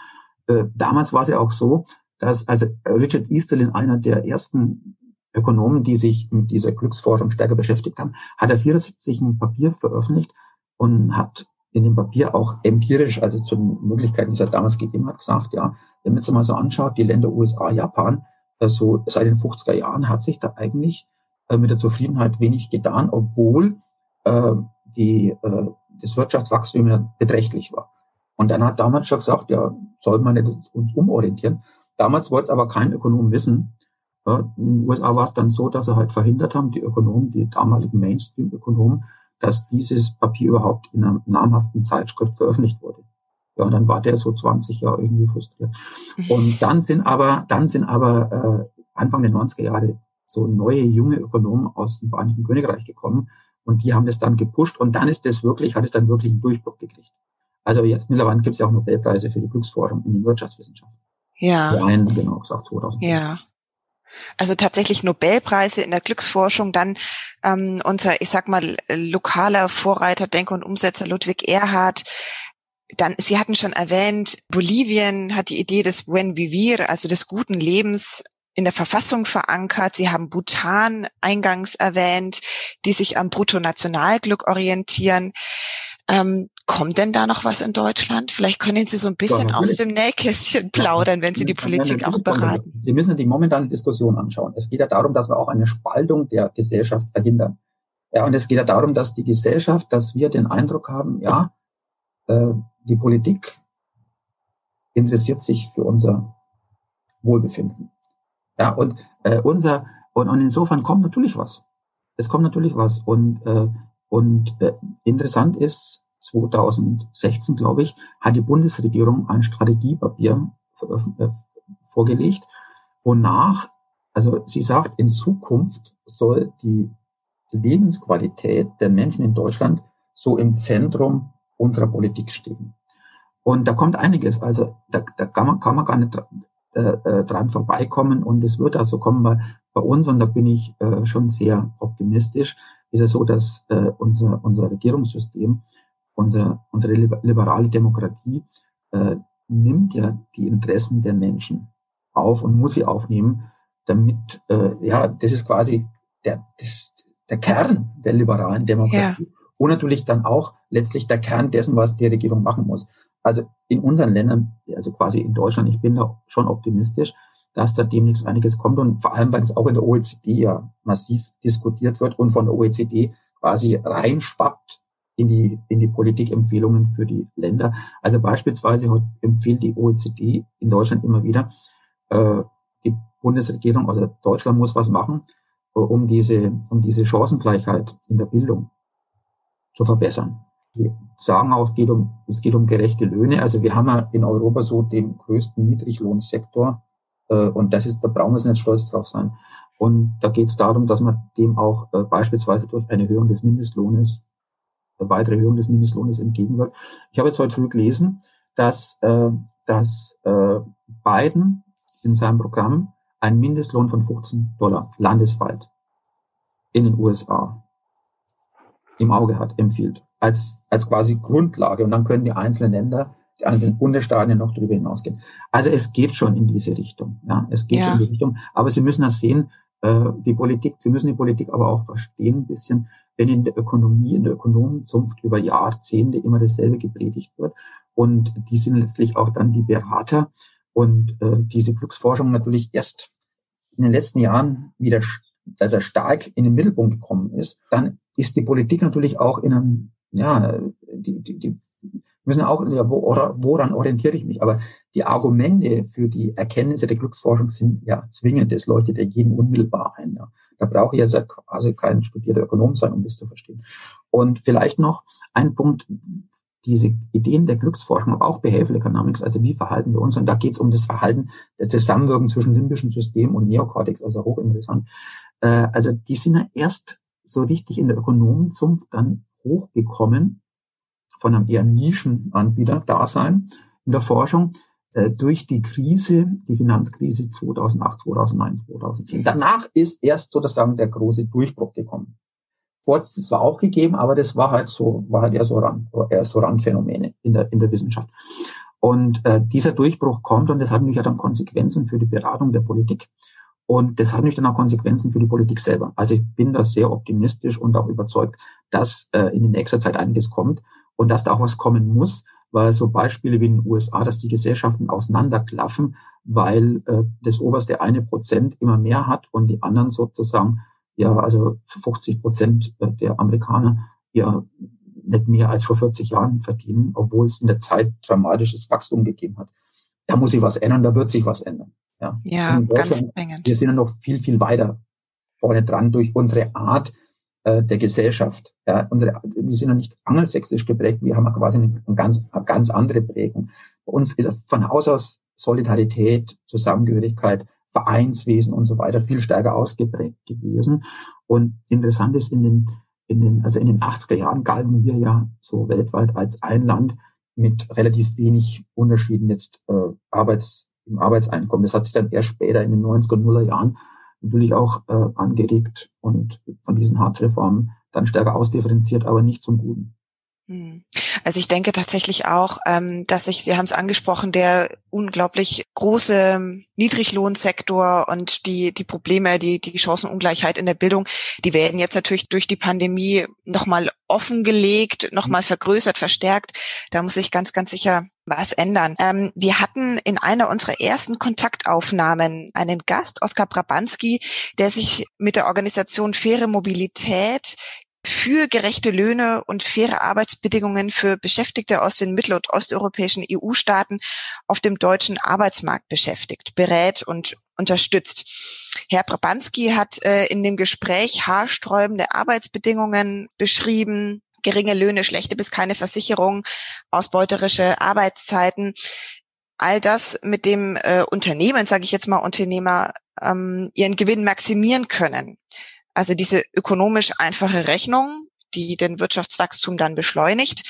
Äh, damals war es ja auch so, dass also Richard Easterlin, einer der ersten Ökonomen, die sich mit dieser Glücksforschung stärker beschäftigt haben, hat er 74 ein Papier veröffentlicht und hat in dem Papier auch empirisch, also zu den Möglichkeiten, die es damals gegeben hat, gesagt, ja, wenn man es mal so anschaut, die Länder USA, Japan, also seit den 50er Jahren hat sich da eigentlich äh, mit der Zufriedenheit wenig getan, obwohl äh, die, äh, das Wirtschaftswachstum ja beträchtlich war. Und dann hat damals schon gesagt, ja, soll man nicht uns umorientieren. Damals wollte es aber kein Ökonom wissen. In den USA war es dann so, dass sie halt verhindert haben, die Ökonomen, die damaligen Mainstream-Ökonomen, dass dieses Papier überhaupt in einer namhaften Zeitschrift veröffentlicht wurde. Ja, und dann war der so 20 Jahre irgendwie frustriert. Und dann sind aber, dann sind aber äh, Anfang der 90er Jahre so neue junge Ökonomen aus dem Vereinigten Königreich gekommen und die haben das dann gepusht und dann ist das wirklich, hat es dann wirklich einen Durchbruch gekriegt. Also jetzt mittlerweile gibt es ja auch Nobelpreise für die Glücksforschung in den Wirtschaftswissenschaften. Ja. Einen, genau gesagt, 2000. Ja. Also tatsächlich Nobelpreise in der Glücksforschung, dann ähm, unser, ich sag mal, lokaler Vorreiter, Denker und Umsetzer Ludwig Erhard. Dann, Sie hatten schon erwähnt, Bolivien hat die Idee des Buen Vivir, also des guten Lebens, in der Verfassung verankert. Sie haben Bhutan eingangs erwähnt, die sich am Bruttonationalglück orientieren. Ähm, kommt denn da noch was in Deutschland? Vielleicht können Sie so ein bisschen ja, aus dem Nähkästchen plaudern, wenn Sie die Politik auch beraten. Sie müssen die momentane Diskussion anschauen. Es geht ja darum, dass wir auch eine Spaltung der Gesellschaft verhindern. Ja, und es geht ja darum, dass die Gesellschaft, dass wir den Eindruck haben, ja, äh, die Politik interessiert sich für unser Wohlbefinden. Ja, und äh, unser und, und insofern kommt natürlich was. Es kommt natürlich was. Und äh, und äh, interessant ist, 2016, glaube ich, hat die Bundesregierung ein Strategiepapier äh, vorgelegt, wonach, also sie sagt, in Zukunft soll die Lebensqualität der Menschen in Deutschland so im Zentrum unserer Politik stehen. Und da kommt einiges. Also da, da kann, man, kann man gar nicht äh, äh, dran vorbeikommen. Und es wird also kommen bei, bei uns, und da bin ich äh, schon sehr optimistisch, ist es so, dass äh, unser, unser Regierungssystem, unser, unsere liberale Demokratie äh, nimmt ja die Interessen der Menschen auf und muss sie aufnehmen, damit, äh, ja, das ist quasi der, das, der Kern der liberalen Demokratie. Ja. Und natürlich dann auch letztlich der Kern dessen, was die Regierung machen muss. Also in unseren Ländern, also quasi in Deutschland, ich bin da schon optimistisch, dass da demnächst einiges kommt und vor allem, weil es auch in der OECD ja massiv diskutiert wird und von der OECD quasi reinschwappt in die, in die Politikempfehlungen für die Länder. Also beispielsweise empfiehlt die OECD in Deutschland immer wieder, äh, die Bundesregierung, also Deutschland muss was machen, äh, um diese, um diese Chancengleichheit in der Bildung zu verbessern. Die sagen auch, es geht um, es geht um gerechte Löhne. Also wir haben ja in Europa so den größten Niedriglohnsektor äh, und das ist, da brauchen wir nicht stolz drauf sein. Und da geht es darum, dass man dem auch äh, beispielsweise durch eine Erhöhung des Mindestlohnes, weitere Erhöhung des Mindestlohnes entgegenwirkt. Ich habe jetzt heute früh gelesen, dass, äh, dass äh, Biden in seinem Programm einen Mindestlohn von 15 Dollar landesweit in den USA im Auge hat, empfiehlt, als, als quasi Grundlage. Und dann können die einzelnen Länder die einzelnen Bundesstaaten noch darüber hinausgehen. Also es geht schon in diese Richtung. Ja, es geht ja. schon in die Richtung. Aber Sie müssen das sehen, äh, die Politik, Sie müssen die Politik aber auch verstehen ein bisschen, wenn in der Ökonomie, in der Ökonomenzunft über Jahrzehnte immer dasselbe gepredigt wird. Und die sind letztlich auch dann die Berater. Und äh, diese Glücksforschung natürlich erst in den letzten Jahren wieder da stark in den Mittelpunkt gekommen ist, dann ist die Politik natürlich auch in einem, ja, die, die, die müssen auch, ja, wo, oder, woran orientiere ich mich? Aber die Argumente für die Erkenntnisse der Glücksforschung sind ja zwingend. Das leuchtet ja jeden unmittelbar ein. Ja. Da brauche ich ja quasi kein studierter Ökonom sein, um das zu verstehen. Und vielleicht noch ein Punkt, diese Ideen der Glücksforschung, aber auch Behavioral Economics, also wie verhalten wir uns? Und da geht es um das Verhalten, der Zusammenwirken zwischen limbischen System und Neokortex, also hochinteressant. Äh, also die sind ja erst so richtig in der Ökonomenzunft dann hochgekommen von einem eher Nischenanbieter Dasein in der Forschung äh, durch die Krise, die Finanzkrise 2008, 2009, 2010. Danach ist erst sozusagen der große Durchbruch gekommen. Vorher ist es zwar auch gegeben, aber das war halt so, war halt eher so, Rand, eher so Randphänomene in der, in der Wissenschaft. Und äh, dieser Durchbruch kommt und das hat natürlich dann Konsequenzen für die Beratung der Politik. Und das hat natürlich dann auch Konsequenzen für die Politik selber. Also ich bin da sehr optimistisch und auch überzeugt, dass äh, in nächster Zeit einiges kommt und dass da auch was kommen muss, weil so Beispiele wie in den USA, dass die Gesellschaften auseinanderklaffen, weil äh, das oberste eine Prozent immer mehr hat und die anderen sozusagen, ja, also 50 Prozent der Amerikaner ja nicht mehr als vor 40 Jahren verdienen, obwohl es in der Zeit dramatisches Wachstum gegeben hat. Da muss sich was ändern, da wird sich was ändern. Ja, ja ganz dringend. Wir sind ja noch viel, viel weiter vorne dran durch unsere Art, äh, der Gesellschaft. Ja, unsere, wir sind ja nicht angelsächsisch geprägt, wir haben quasi eine, eine, ganz, eine ganz andere Prägung. Bei uns ist von Haus aus Solidarität, Zusammengehörigkeit, Vereinswesen und so weiter viel stärker ausgeprägt gewesen. Und interessant ist, in den, in den, also in den 80er Jahren galten wir ja so weltweit als ein Land mit relativ wenig Unterschieden jetzt äh, Arbeits, im Arbeitseinkommen. Das hat sich dann erst später in den 90er und Nuller Jahren natürlich auch äh, angeregt und von diesen Harzreformen dann stärker ausdifferenziert, aber nicht zum Guten. Hm. Also ich denke tatsächlich auch, ähm, dass ich, Sie haben es angesprochen, der unglaublich große Niedriglohnsektor und die, die Probleme, die, die Chancenungleichheit in der Bildung, die werden jetzt natürlich durch die Pandemie nochmal offengelegt, nochmal vergrößert, verstärkt. Da muss ich ganz, ganz sicher was ändern. Ähm, wir hatten in einer unserer ersten Kontaktaufnahmen einen Gast, Oskar Brabanski, der sich mit der Organisation Faire Mobilität für gerechte Löhne und faire Arbeitsbedingungen für Beschäftigte aus den mittel- und osteuropäischen EU-Staaten auf dem deutschen Arbeitsmarkt beschäftigt, berät und unterstützt. Herr Brabanski hat äh, in dem Gespräch haarsträubende Arbeitsbedingungen beschrieben, geringe Löhne, schlechte bis keine Versicherung, ausbeuterische Arbeitszeiten. All das, mit dem äh, Unternehmen, sage ich jetzt mal, Unternehmer ähm, ihren Gewinn maximieren können. Also diese ökonomisch einfache Rechnung, die den Wirtschaftswachstum dann beschleunigt,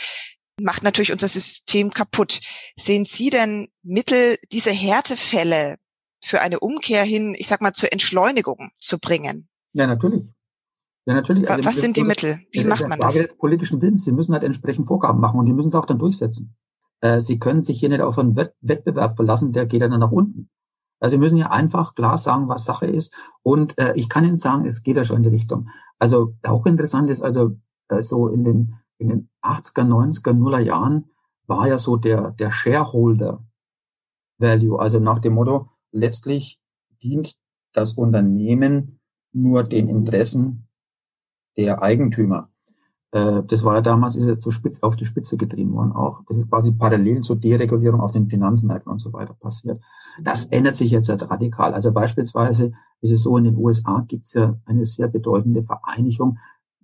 macht natürlich unser System kaputt. Sehen Sie denn Mittel, diese Härtefälle für eine Umkehr hin, ich sag mal, zur Entschleunigung zu bringen? Ja, natürlich. Ja, natürlich. Also Was sind die Mittel? Wie macht man das? Des politischen Willens. Sie müssen halt entsprechend Vorgaben machen und die müssen es auch dann durchsetzen. Äh, Sie können sich hier nicht auf einen Wettbewerb verlassen, der geht dann nach unten. Also wir müssen ja einfach klar sagen, was Sache ist. Und äh, ich kann Ihnen sagen, es geht ja schon in die Richtung. Also auch interessant ist, also äh, so in den, in den 80er, 90er, Nuller Jahren war ja so der, der Shareholder Value. Also nach dem Motto, letztlich dient das Unternehmen nur den Interessen der Eigentümer. Äh, das war ja damals, ist ja zu spitz, auf die Spitze getrieben worden auch. Das ist quasi parallel zur Deregulierung auf den Finanzmärkten und so weiter passiert. Das ändert sich jetzt halt radikal. Also beispielsweise ist es so, in den USA gibt es ja eine sehr bedeutende Vereinigung,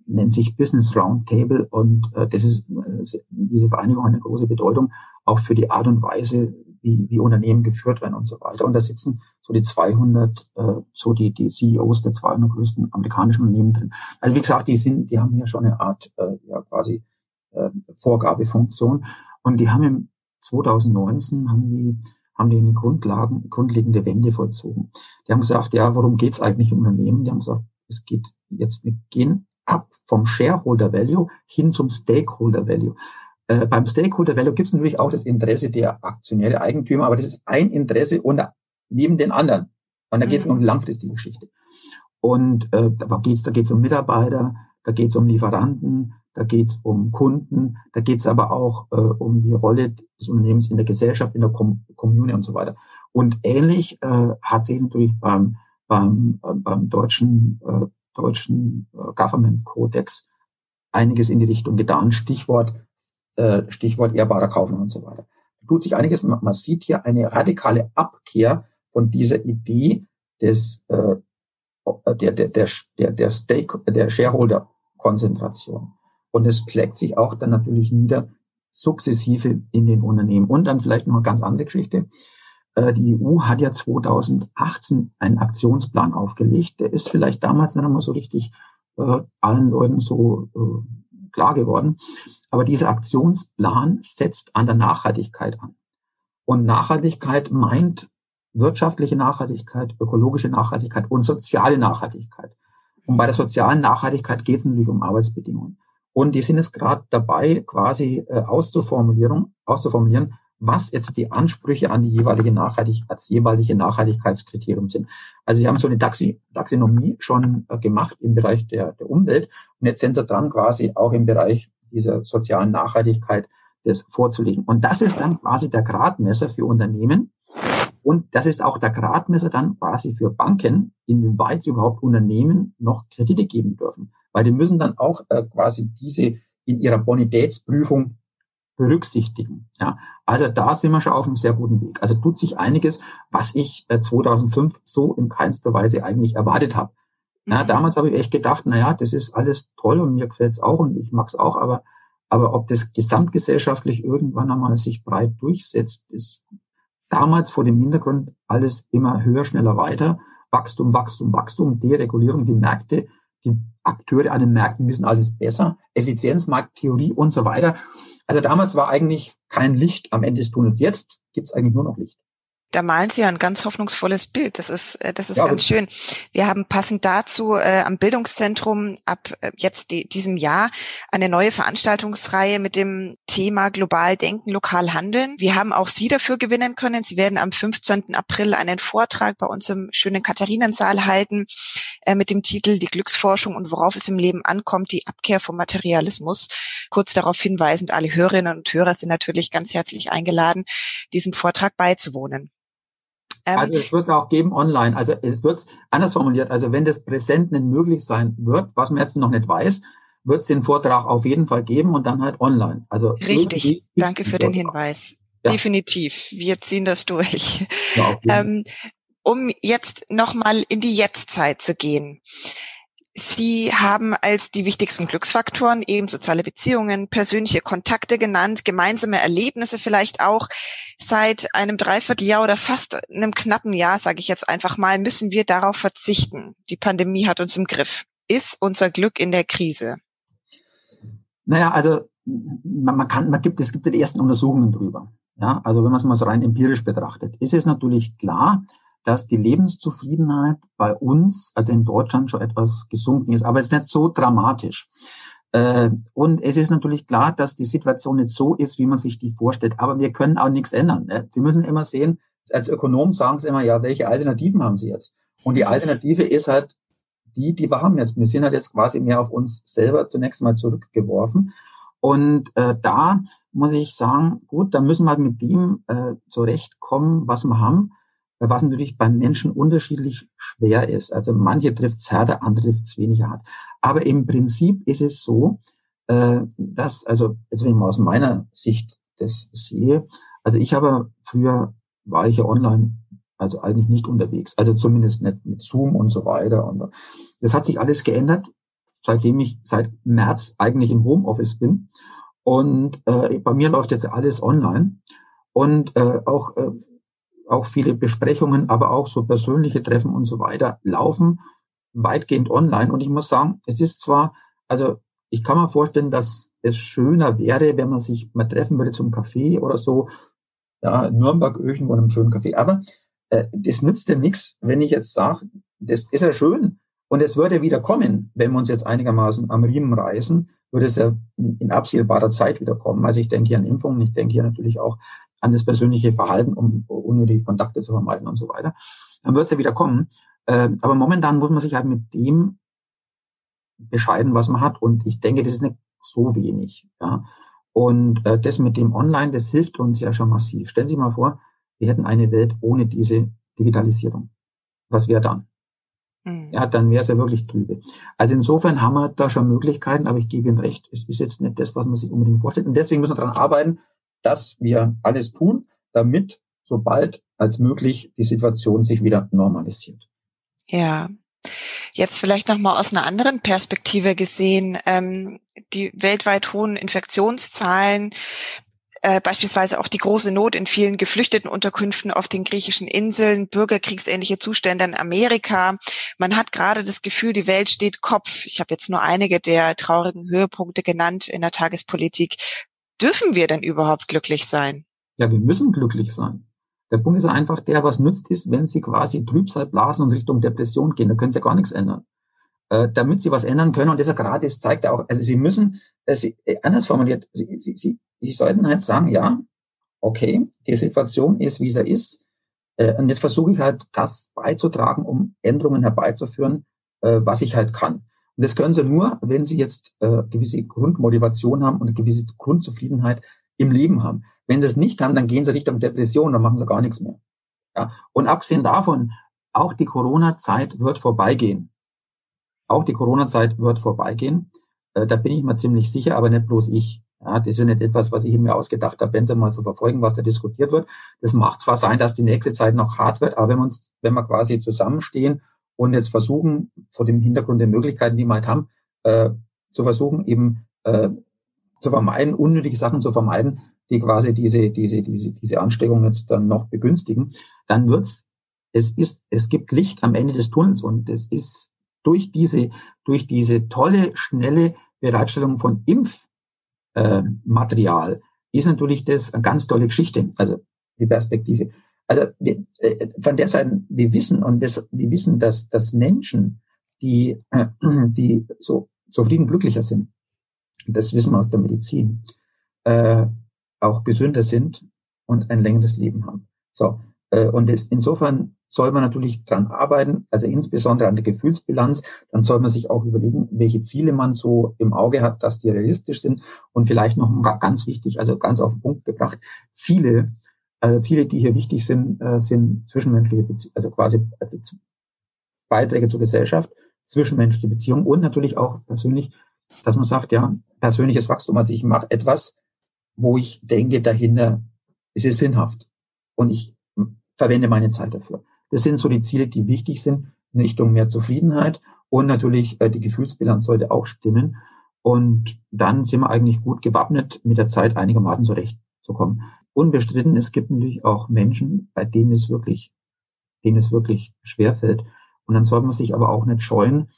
nennt sich Business Roundtable und äh, das ist äh, diese Vereinigung hat eine große Bedeutung auch für die Art und Weise, wie, wie Unternehmen geführt werden und so weiter. Und da sitzen so die 200, äh, so die, die CEOs der 200 größten amerikanischen Unternehmen drin. Also wie gesagt, die sind, die haben hier schon eine Art, äh, ja quasi äh, Vorgabefunktion. Und die haben im 2019 haben die haben die eine Grundlagen, grundlegende Wende vollzogen. Die haben gesagt, ja, worum geht's eigentlich im Unternehmen? Die haben gesagt, es geht jetzt, wir gehen ab vom Shareholder Value hin zum Stakeholder Value. Äh, beim Stakeholder Value gibt es natürlich auch das Interesse der Aktionäre, Eigentümer, aber das ist ein Interesse unter, neben den anderen. Und da geht es mhm. um langfristige Geschichte. Und äh, da geht's da geht's um Mitarbeiter, da geht's um Lieferanten, da geht's um Kunden, da geht's aber auch äh, um die Rolle des Unternehmens in der Gesellschaft, in der Com Kommune und so weiter. Und ähnlich äh, hat sich natürlich beim, beim, äh, beim deutschen, äh, deutschen äh, Government Codex einiges in die Richtung getan. Stichwort äh, Stichwort ehrbarer Kaufmann und so weiter. Da tut sich einiges. Man sieht hier eine radikale Abkehr von dieser Idee des äh, der der der der Stake der Shareholder Konzentration und es schlägt sich auch dann natürlich nieder sukzessive in den Unternehmen. Und dann vielleicht noch eine ganz andere Geschichte. Äh, die EU hat ja 2018 einen Aktionsplan aufgelegt. Der ist vielleicht damals nicht einmal so richtig äh, allen Leuten so äh, klar geworden. Aber dieser Aktionsplan setzt an der Nachhaltigkeit an. Und Nachhaltigkeit meint wirtschaftliche Nachhaltigkeit, ökologische Nachhaltigkeit und soziale Nachhaltigkeit. Und bei der sozialen Nachhaltigkeit geht es natürlich um Arbeitsbedingungen. Und die sind jetzt gerade dabei, quasi äh, auszuformulieren, auszuformulieren, was jetzt die Ansprüche an die jeweilige Nachhaltig als jeweilige Nachhaltigkeitskriterium sind. Also sie haben so eine Taxi Taxonomie schon äh, gemacht im Bereich der, der Umwelt und jetzt sind sie dran, quasi auch im Bereich dieser sozialen Nachhaltigkeit das vorzulegen. Und das ist dann quasi der Gradmesser für Unternehmen, und das ist auch der Gradmesser dann quasi für Banken, inwieweit sie überhaupt Unternehmen noch Kredite geben dürfen. Weil die müssen dann auch äh, quasi diese in ihrer Bonitätsprüfung berücksichtigen. Ja, also da sind wir schon auf einem sehr guten Weg. Also tut sich einiges, was ich äh, 2005 so in keinster Weise eigentlich erwartet habe. Ja, mhm. damals habe ich echt gedacht, na ja, das ist alles toll und mir gefällt's auch und ich mag's auch, aber aber ob das gesamtgesellschaftlich irgendwann einmal sich breit durchsetzt, ist damals vor dem Hintergrund alles immer höher, schneller, weiter. Wachstum, Wachstum, Wachstum, Deregulierung, die Märkte, die Akteure an den Märkten wissen alles besser, Effizienzmarkt, Theorie und so weiter. Also damals war eigentlich kein Licht am Ende des Tunnels. Jetzt gibt es eigentlich nur noch Licht. Da malen Sie ja ein ganz hoffnungsvolles Bild. Das ist, äh, das ist ja, ganz schön. Wir haben passend dazu äh, am Bildungszentrum ab äh, jetzt die, diesem Jahr eine neue Veranstaltungsreihe mit dem Thema global denken, lokal handeln. Wir haben auch Sie dafür gewinnen können. Sie werden am 15. April einen Vortrag bei uns im schönen Katharinensaal halten äh, mit dem Titel Die Glücksforschung und worauf es im Leben ankommt, die Abkehr vom Materialismus. Kurz darauf hinweisend, alle Hörerinnen und Hörer sind natürlich ganz herzlich eingeladen, diesem Vortrag beizuwohnen. Ähm, also es wird es auch geben online. Also es wird anders formuliert. Also wenn das präsent nicht möglich sein wird, was man jetzt noch nicht weiß, wird es den Vortrag auf jeden Fall geben und dann halt online. Also richtig. Danke für den Hinweis. Ja. Definitiv. Wir ziehen das durch. Ja, ähm, um jetzt nochmal in die Jetztzeit zu gehen. Sie haben als die wichtigsten Glücksfaktoren eben soziale Beziehungen, persönliche Kontakte genannt, gemeinsame Erlebnisse vielleicht auch. Seit einem Dreivierteljahr oder fast einem knappen Jahr, sage ich jetzt einfach mal, müssen wir darauf verzichten. Die Pandemie hat uns im Griff. Ist unser Glück in der Krise? Naja, also man, man kann, man gibt, es gibt die ersten Untersuchungen drüber. Ja, also wenn man es mal so rein empirisch betrachtet, ist es natürlich klar, dass die Lebenszufriedenheit bei uns, also in Deutschland, schon etwas gesunken ist, aber es ist nicht so dramatisch. Äh, und es ist natürlich klar, dass die Situation nicht so ist, wie man sich die vorstellt. Aber wir können auch nichts ändern. Ne? Sie müssen immer sehen, als Ökonom sagen sie immer, ja, welche Alternativen haben Sie jetzt? Und die Alternative ist halt die, die wir haben jetzt. Wir sind halt jetzt quasi mehr auf uns selber zunächst mal zurückgeworfen. Und äh, da muss ich sagen, gut, da müssen wir halt mit dem äh, zurechtkommen, was wir haben was natürlich beim Menschen unterschiedlich schwer ist. Also manche trifft es härter, andere trifft es weniger hart. Aber im Prinzip ist es so, äh, dass, also jetzt wenn ich mal aus meiner Sicht das sehe, also ich habe früher war ich ja online, also eigentlich nicht unterwegs, also zumindest nicht mit Zoom und so weiter. Und das hat sich alles geändert, seitdem ich seit März eigentlich im Homeoffice bin. Und äh, bei mir läuft jetzt alles online. Und äh, auch äh, auch viele Besprechungen, aber auch so persönliche Treffen und so weiter laufen weitgehend online. Und ich muss sagen, es ist zwar, also ich kann mir vorstellen, dass es schöner wäre, wenn man sich mal treffen würde zum Kaffee oder so, ja, Nürnberg irgendwo in einem schönen Kaffee. Aber äh, das nützt ja nichts, wenn ich jetzt sage, das ist ja schön und es würde wieder kommen, wenn wir uns jetzt einigermaßen am Riemen reißen, würde es ja in absehbarer Zeit wieder kommen. Also ich denke hier an Impfungen, ich denke hier natürlich auch an das persönliche Verhalten, um unnötige Kontakte zu vermeiden und so weiter. Dann wird es ja wieder kommen. Äh, aber momentan muss man sich halt mit dem bescheiden, was man hat. Und ich denke, das ist nicht so wenig. Ja. Und äh, das mit dem Online, das hilft uns ja schon massiv. Stellen Sie sich mal vor, wir hätten eine Welt ohne diese Digitalisierung. Was wäre dann? Mhm. Ja, dann wäre es ja wirklich trübe. Also insofern haben wir da schon Möglichkeiten, aber ich gebe Ihnen recht, es ist jetzt nicht das, was man sich unbedingt vorstellt. Und deswegen müssen wir daran arbeiten, dass wir alles tun, damit sobald als möglich die Situation sich wieder normalisiert. Ja. Jetzt vielleicht noch mal aus einer anderen Perspektive gesehen, ähm, die weltweit hohen Infektionszahlen äh, beispielsweise auch die große Not in vielen geflüchteten Unterkünften auf den griechischen Inseln, bürgerkriegsähnliche Zustände in Amerika. Man hat gerade das Gefühl, die Welt steht Kopf. Ich habe jetzt nur einige der traurigen Höhepunkte genannt in der Tagespolitik. Dürfen wir denn überhaupt glücklich sein? Ja, wir müssen glücklich sein. Der Punkt ist einfach der, was nützt ist, wenn Sie quasi Trübsal blasen und Richtung Depression gehen. Da können Sie ja gar nichts ändern. Äh, damit Sie was ändern können, und das gerade, das zeigt ja auch, also Sie müssen, äh, Sie, äh, anders formuliert, Sie, Sie, Sie, Sie sollten halt sagen, ja, okay, die Situation ist, wie sie ist, äh, und jetzt versuche ich halt, das beizutragen, um Änderungen herbeizuführen, äh, was ich halt kann. Und das können Sie nur, wenn Sie jetzt äh, gewisse Grundmotivation haben und eine gewisse Grundzufriedenheit im Leben haben. Wenn Sie es nicht haben, dann gehen Sie Richtung Depression, dann machen Sie gar nichts mehr. Ja? Und abgesehen davon, auch die Corona-Zeit wird vorbeigehen. Auch die Corona-Zeit wird vorbeigehen. Äh, da bin ich mir ziemlich sicher, aber nicht bloß ich. Ja, das ist ja nicht etwas, was ich mir ausgedacht habe, wenn Sie mal so verfolgen, was da diskutiert wird. Das macht zwar sein, dass die nächste Zeit noch hart wird, aber wenn wir uns, wenn wir quasi zusammenstehen und jetzt versuchen, vor dem Hintergrund der Möglichkeiten, die wir halt haben, äh, zu versuchen, eben äh, zu vermeiden, unnötige Sachen zu vermeiden, die quasi diese, diese, diese, diese Ansteckung jetzt dann noch begünstigen, dann wird's, es ist, es gibt Licht am Ende des Tunnels und es ist durch diese, durch diese tolle, schnelle Bereitstellung von Impfmaterial äh, ist natürlich das eine ganz tolle Geschichte, also die Perspektive. Also wir, äh, von der Seite, wir wissen und wir, wir wissen, dass, dass Menschen, die, die so zufrieden glücklicher sind, das wissen wir aus der Medizin, äh, auch gesünder sind und ein längeres Leben haben. So, äh, und es, insofern soll man natürlich dran arbeiten, also insbesondere an der Gefühlsbilanz. Dann soll man sich auch überlegen, welche Ziele man so im Auge hat, dass die realistisch sind. Und vielleicht noch ganz wichtig, also ganz auf den Punkt gebracht, Ziele, also Ziele, die hier wichtig sind, äh, sind zwischenmenschliche Beziehungen, also quasi also Beiträge zur Gesellschaft, zwischenmenschliche Beziehungen und natürlich auch persönlich, dass man sagt, ja, persönliches Wachstum, also ich mache etwas, wo ich denke dahinter, es ist sinnhaft und ich verwende meine Zeit dafür. Das sind so die Ziele, die wichtig sind in Richtung mehr Zufriedenheit und natürlich äh, die Gefühlsbilanz sollte auch stimmen und dann sind wir eigentlich gut gewappnet, mit der Zeit einigermaßen zurechtzukommen. Unbestritten, es gibt natürlich auch Menschen, bei denen es wirklich, denen es wirklich schwerfällt. Und dann sollte man sich aber auch nicht scheuen,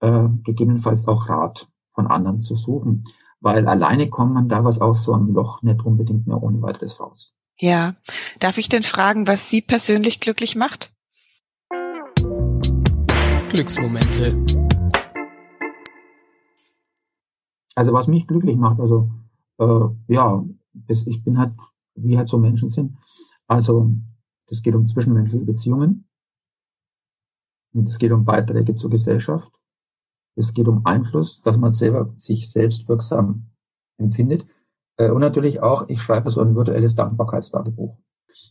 äh, gegebenenfalls auch Rat von anderen zu suchen weil alleine kommt man da was aus so einem Loch nicht unbedingt mehr ohne weiteres raus. Ja. Darf ich denn fragen, was Sie persönlich glücklich macht? Glücksmomente. Also was mich glücklich macht, also äh, ja, ich bin halt, wie halt so Menschen sind. Also das geht um zwischenmenschliche Beziehungen. Und es geht um Beiträge zur Gesellschaft. Es geht um Einfluss, dass man selber sich selbst wirksam empfindet. Äh, und natürlich auch, ich schreibe so ein virtuelles Dankbarkeitstagebuch.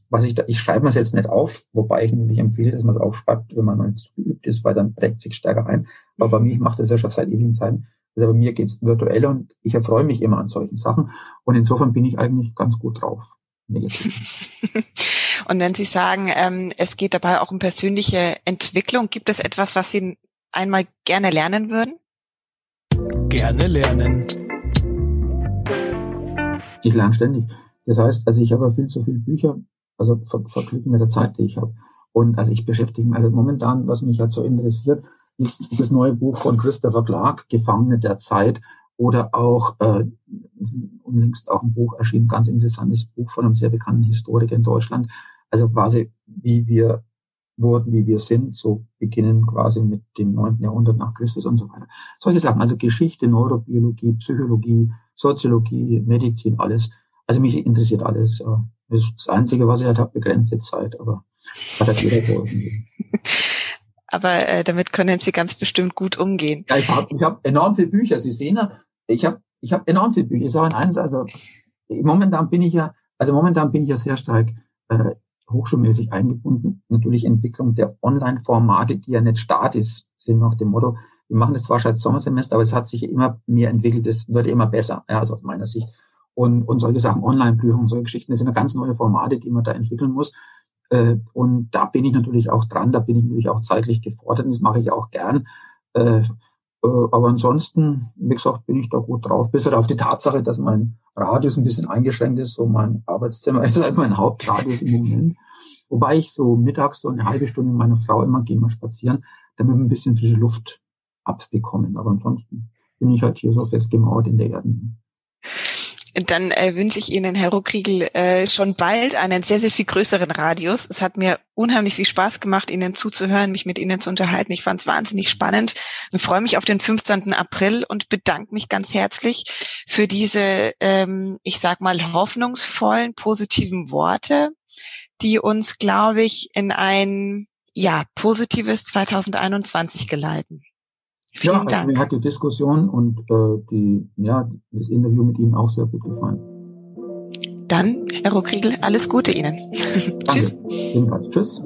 Was ich da, ich schreibe mir es jetzt nicht auf, wobei ich natürlich empfehle, dass man es aufschreibt, wenn man noch nicht geübt ist, weil dann prägt sich stärker ein. Aber bei mir macht das ja schon seit ewigen Zeiten. Also bei mir geht's virtuell und ich erfreue mich immer an solchen Sachen. Und insofern bin ich eigentlich ganz gut drauf. und wenn Sie sagen, ähm, es geht dabei auch um persönliche Entwicklung, gibt es etwas, was Sie einmal gerne lernen würden? Gerne lernen. Ich lerne ständig. Das heißt, also ich habe viel zu viele Bücher, also ver verglücken mit der Zeit, die ich habe. Und also ich beschäftige mich, also momentan, was mich halt so interessiert, das neue Buch von Christopher Clark, Gefangene der Zeit, oder auch äh, unlängst auch ein Buch erschienen, ganz interessantes Buch von einem sehr bekannten Historiker in Deutschland. Also quasi, wie wir wurden, wie wir sind, so beginnen quasi mit dem neunten Jahrhundert nach Christus und so weiter. Solche Sachen, also Geschichte, Neurobiologie, Psychologie, Soziologie, Medizin, alles. Also mich interessiert alles. Das ist das Einzige, was ich halt habe, begrenzte Zeit, aber hat halt jeder geholfen. aber äh, damit können Sie ganz bestimmt gut umgehen. Ja, ich habe ich hab enorm viele Bücher. Sie sehen ja, ich habe ich hab enorm viele Bücher. Ich sage eins, also momentan bin ich ja, also momentan bin ich ja sehr stark äh, hochschulmäßig eingebunden. Natürlich Entwicklung der Online-Formate, die ja nicht statisch sind nach dem Motto, wir machen das zwar schon als Sommersemester, aber es hat sich immer mehr entwickelt, es wird immer besser, ja, also aus meiner Sicht. Und, und solche Sachen, Online-Prüfungen, solche Geschichten, das sind ja ganz neue Formate, die man da entwickeln muss. Äh, und da bin ich natürlich auch dran, da bin ich natürlich auch zeitlich gefordert das mache ich auch gern. Äh, äh, aber ansonsten, wie gesagt, bin ich da gut drauf. Bis halt auf die Tatsache, dass mein Radius ein bisschen eingeschränkt ist. So mein Arbeitszimmer ist halt mein Hauptradius im Moment. Wobei ich so mittags so eine halbe Stunde mit meiner Frau immer gehe mal spazieren, damit wir ein bisschen frische Luft abbekommen. Aber ansonsten bin ich halt hier so festgemauert in der Erde. Dann äh, wünsche ich Ihnen, Herr Ruckriegel, äh, schon bald einen sehr, sehr viel größeren Radius. Es hat mir unheimlich viel Spaß gemacht, Ihnen zuzuhören, mich mit Ihnen zu unterhalten. Ich fand es wahnsinnig spannend und freue mich auf den 15. April und bedanke mich ganz herzlich für diese, ähm, ich sag mal, hoffnungsvollen, positiven Worte, die uns, glaube ich, in ein ja positives 2021 geleiten. Vielen ja, Dank. Also mir hat die Diskussion und äh, die, ja, das Interview mit Ihnen auch sehr gut gefallen. Dann, Herr Ruckriegel, alles Gute Ihnen. Tschüss. Ebenfalls. Tschüss.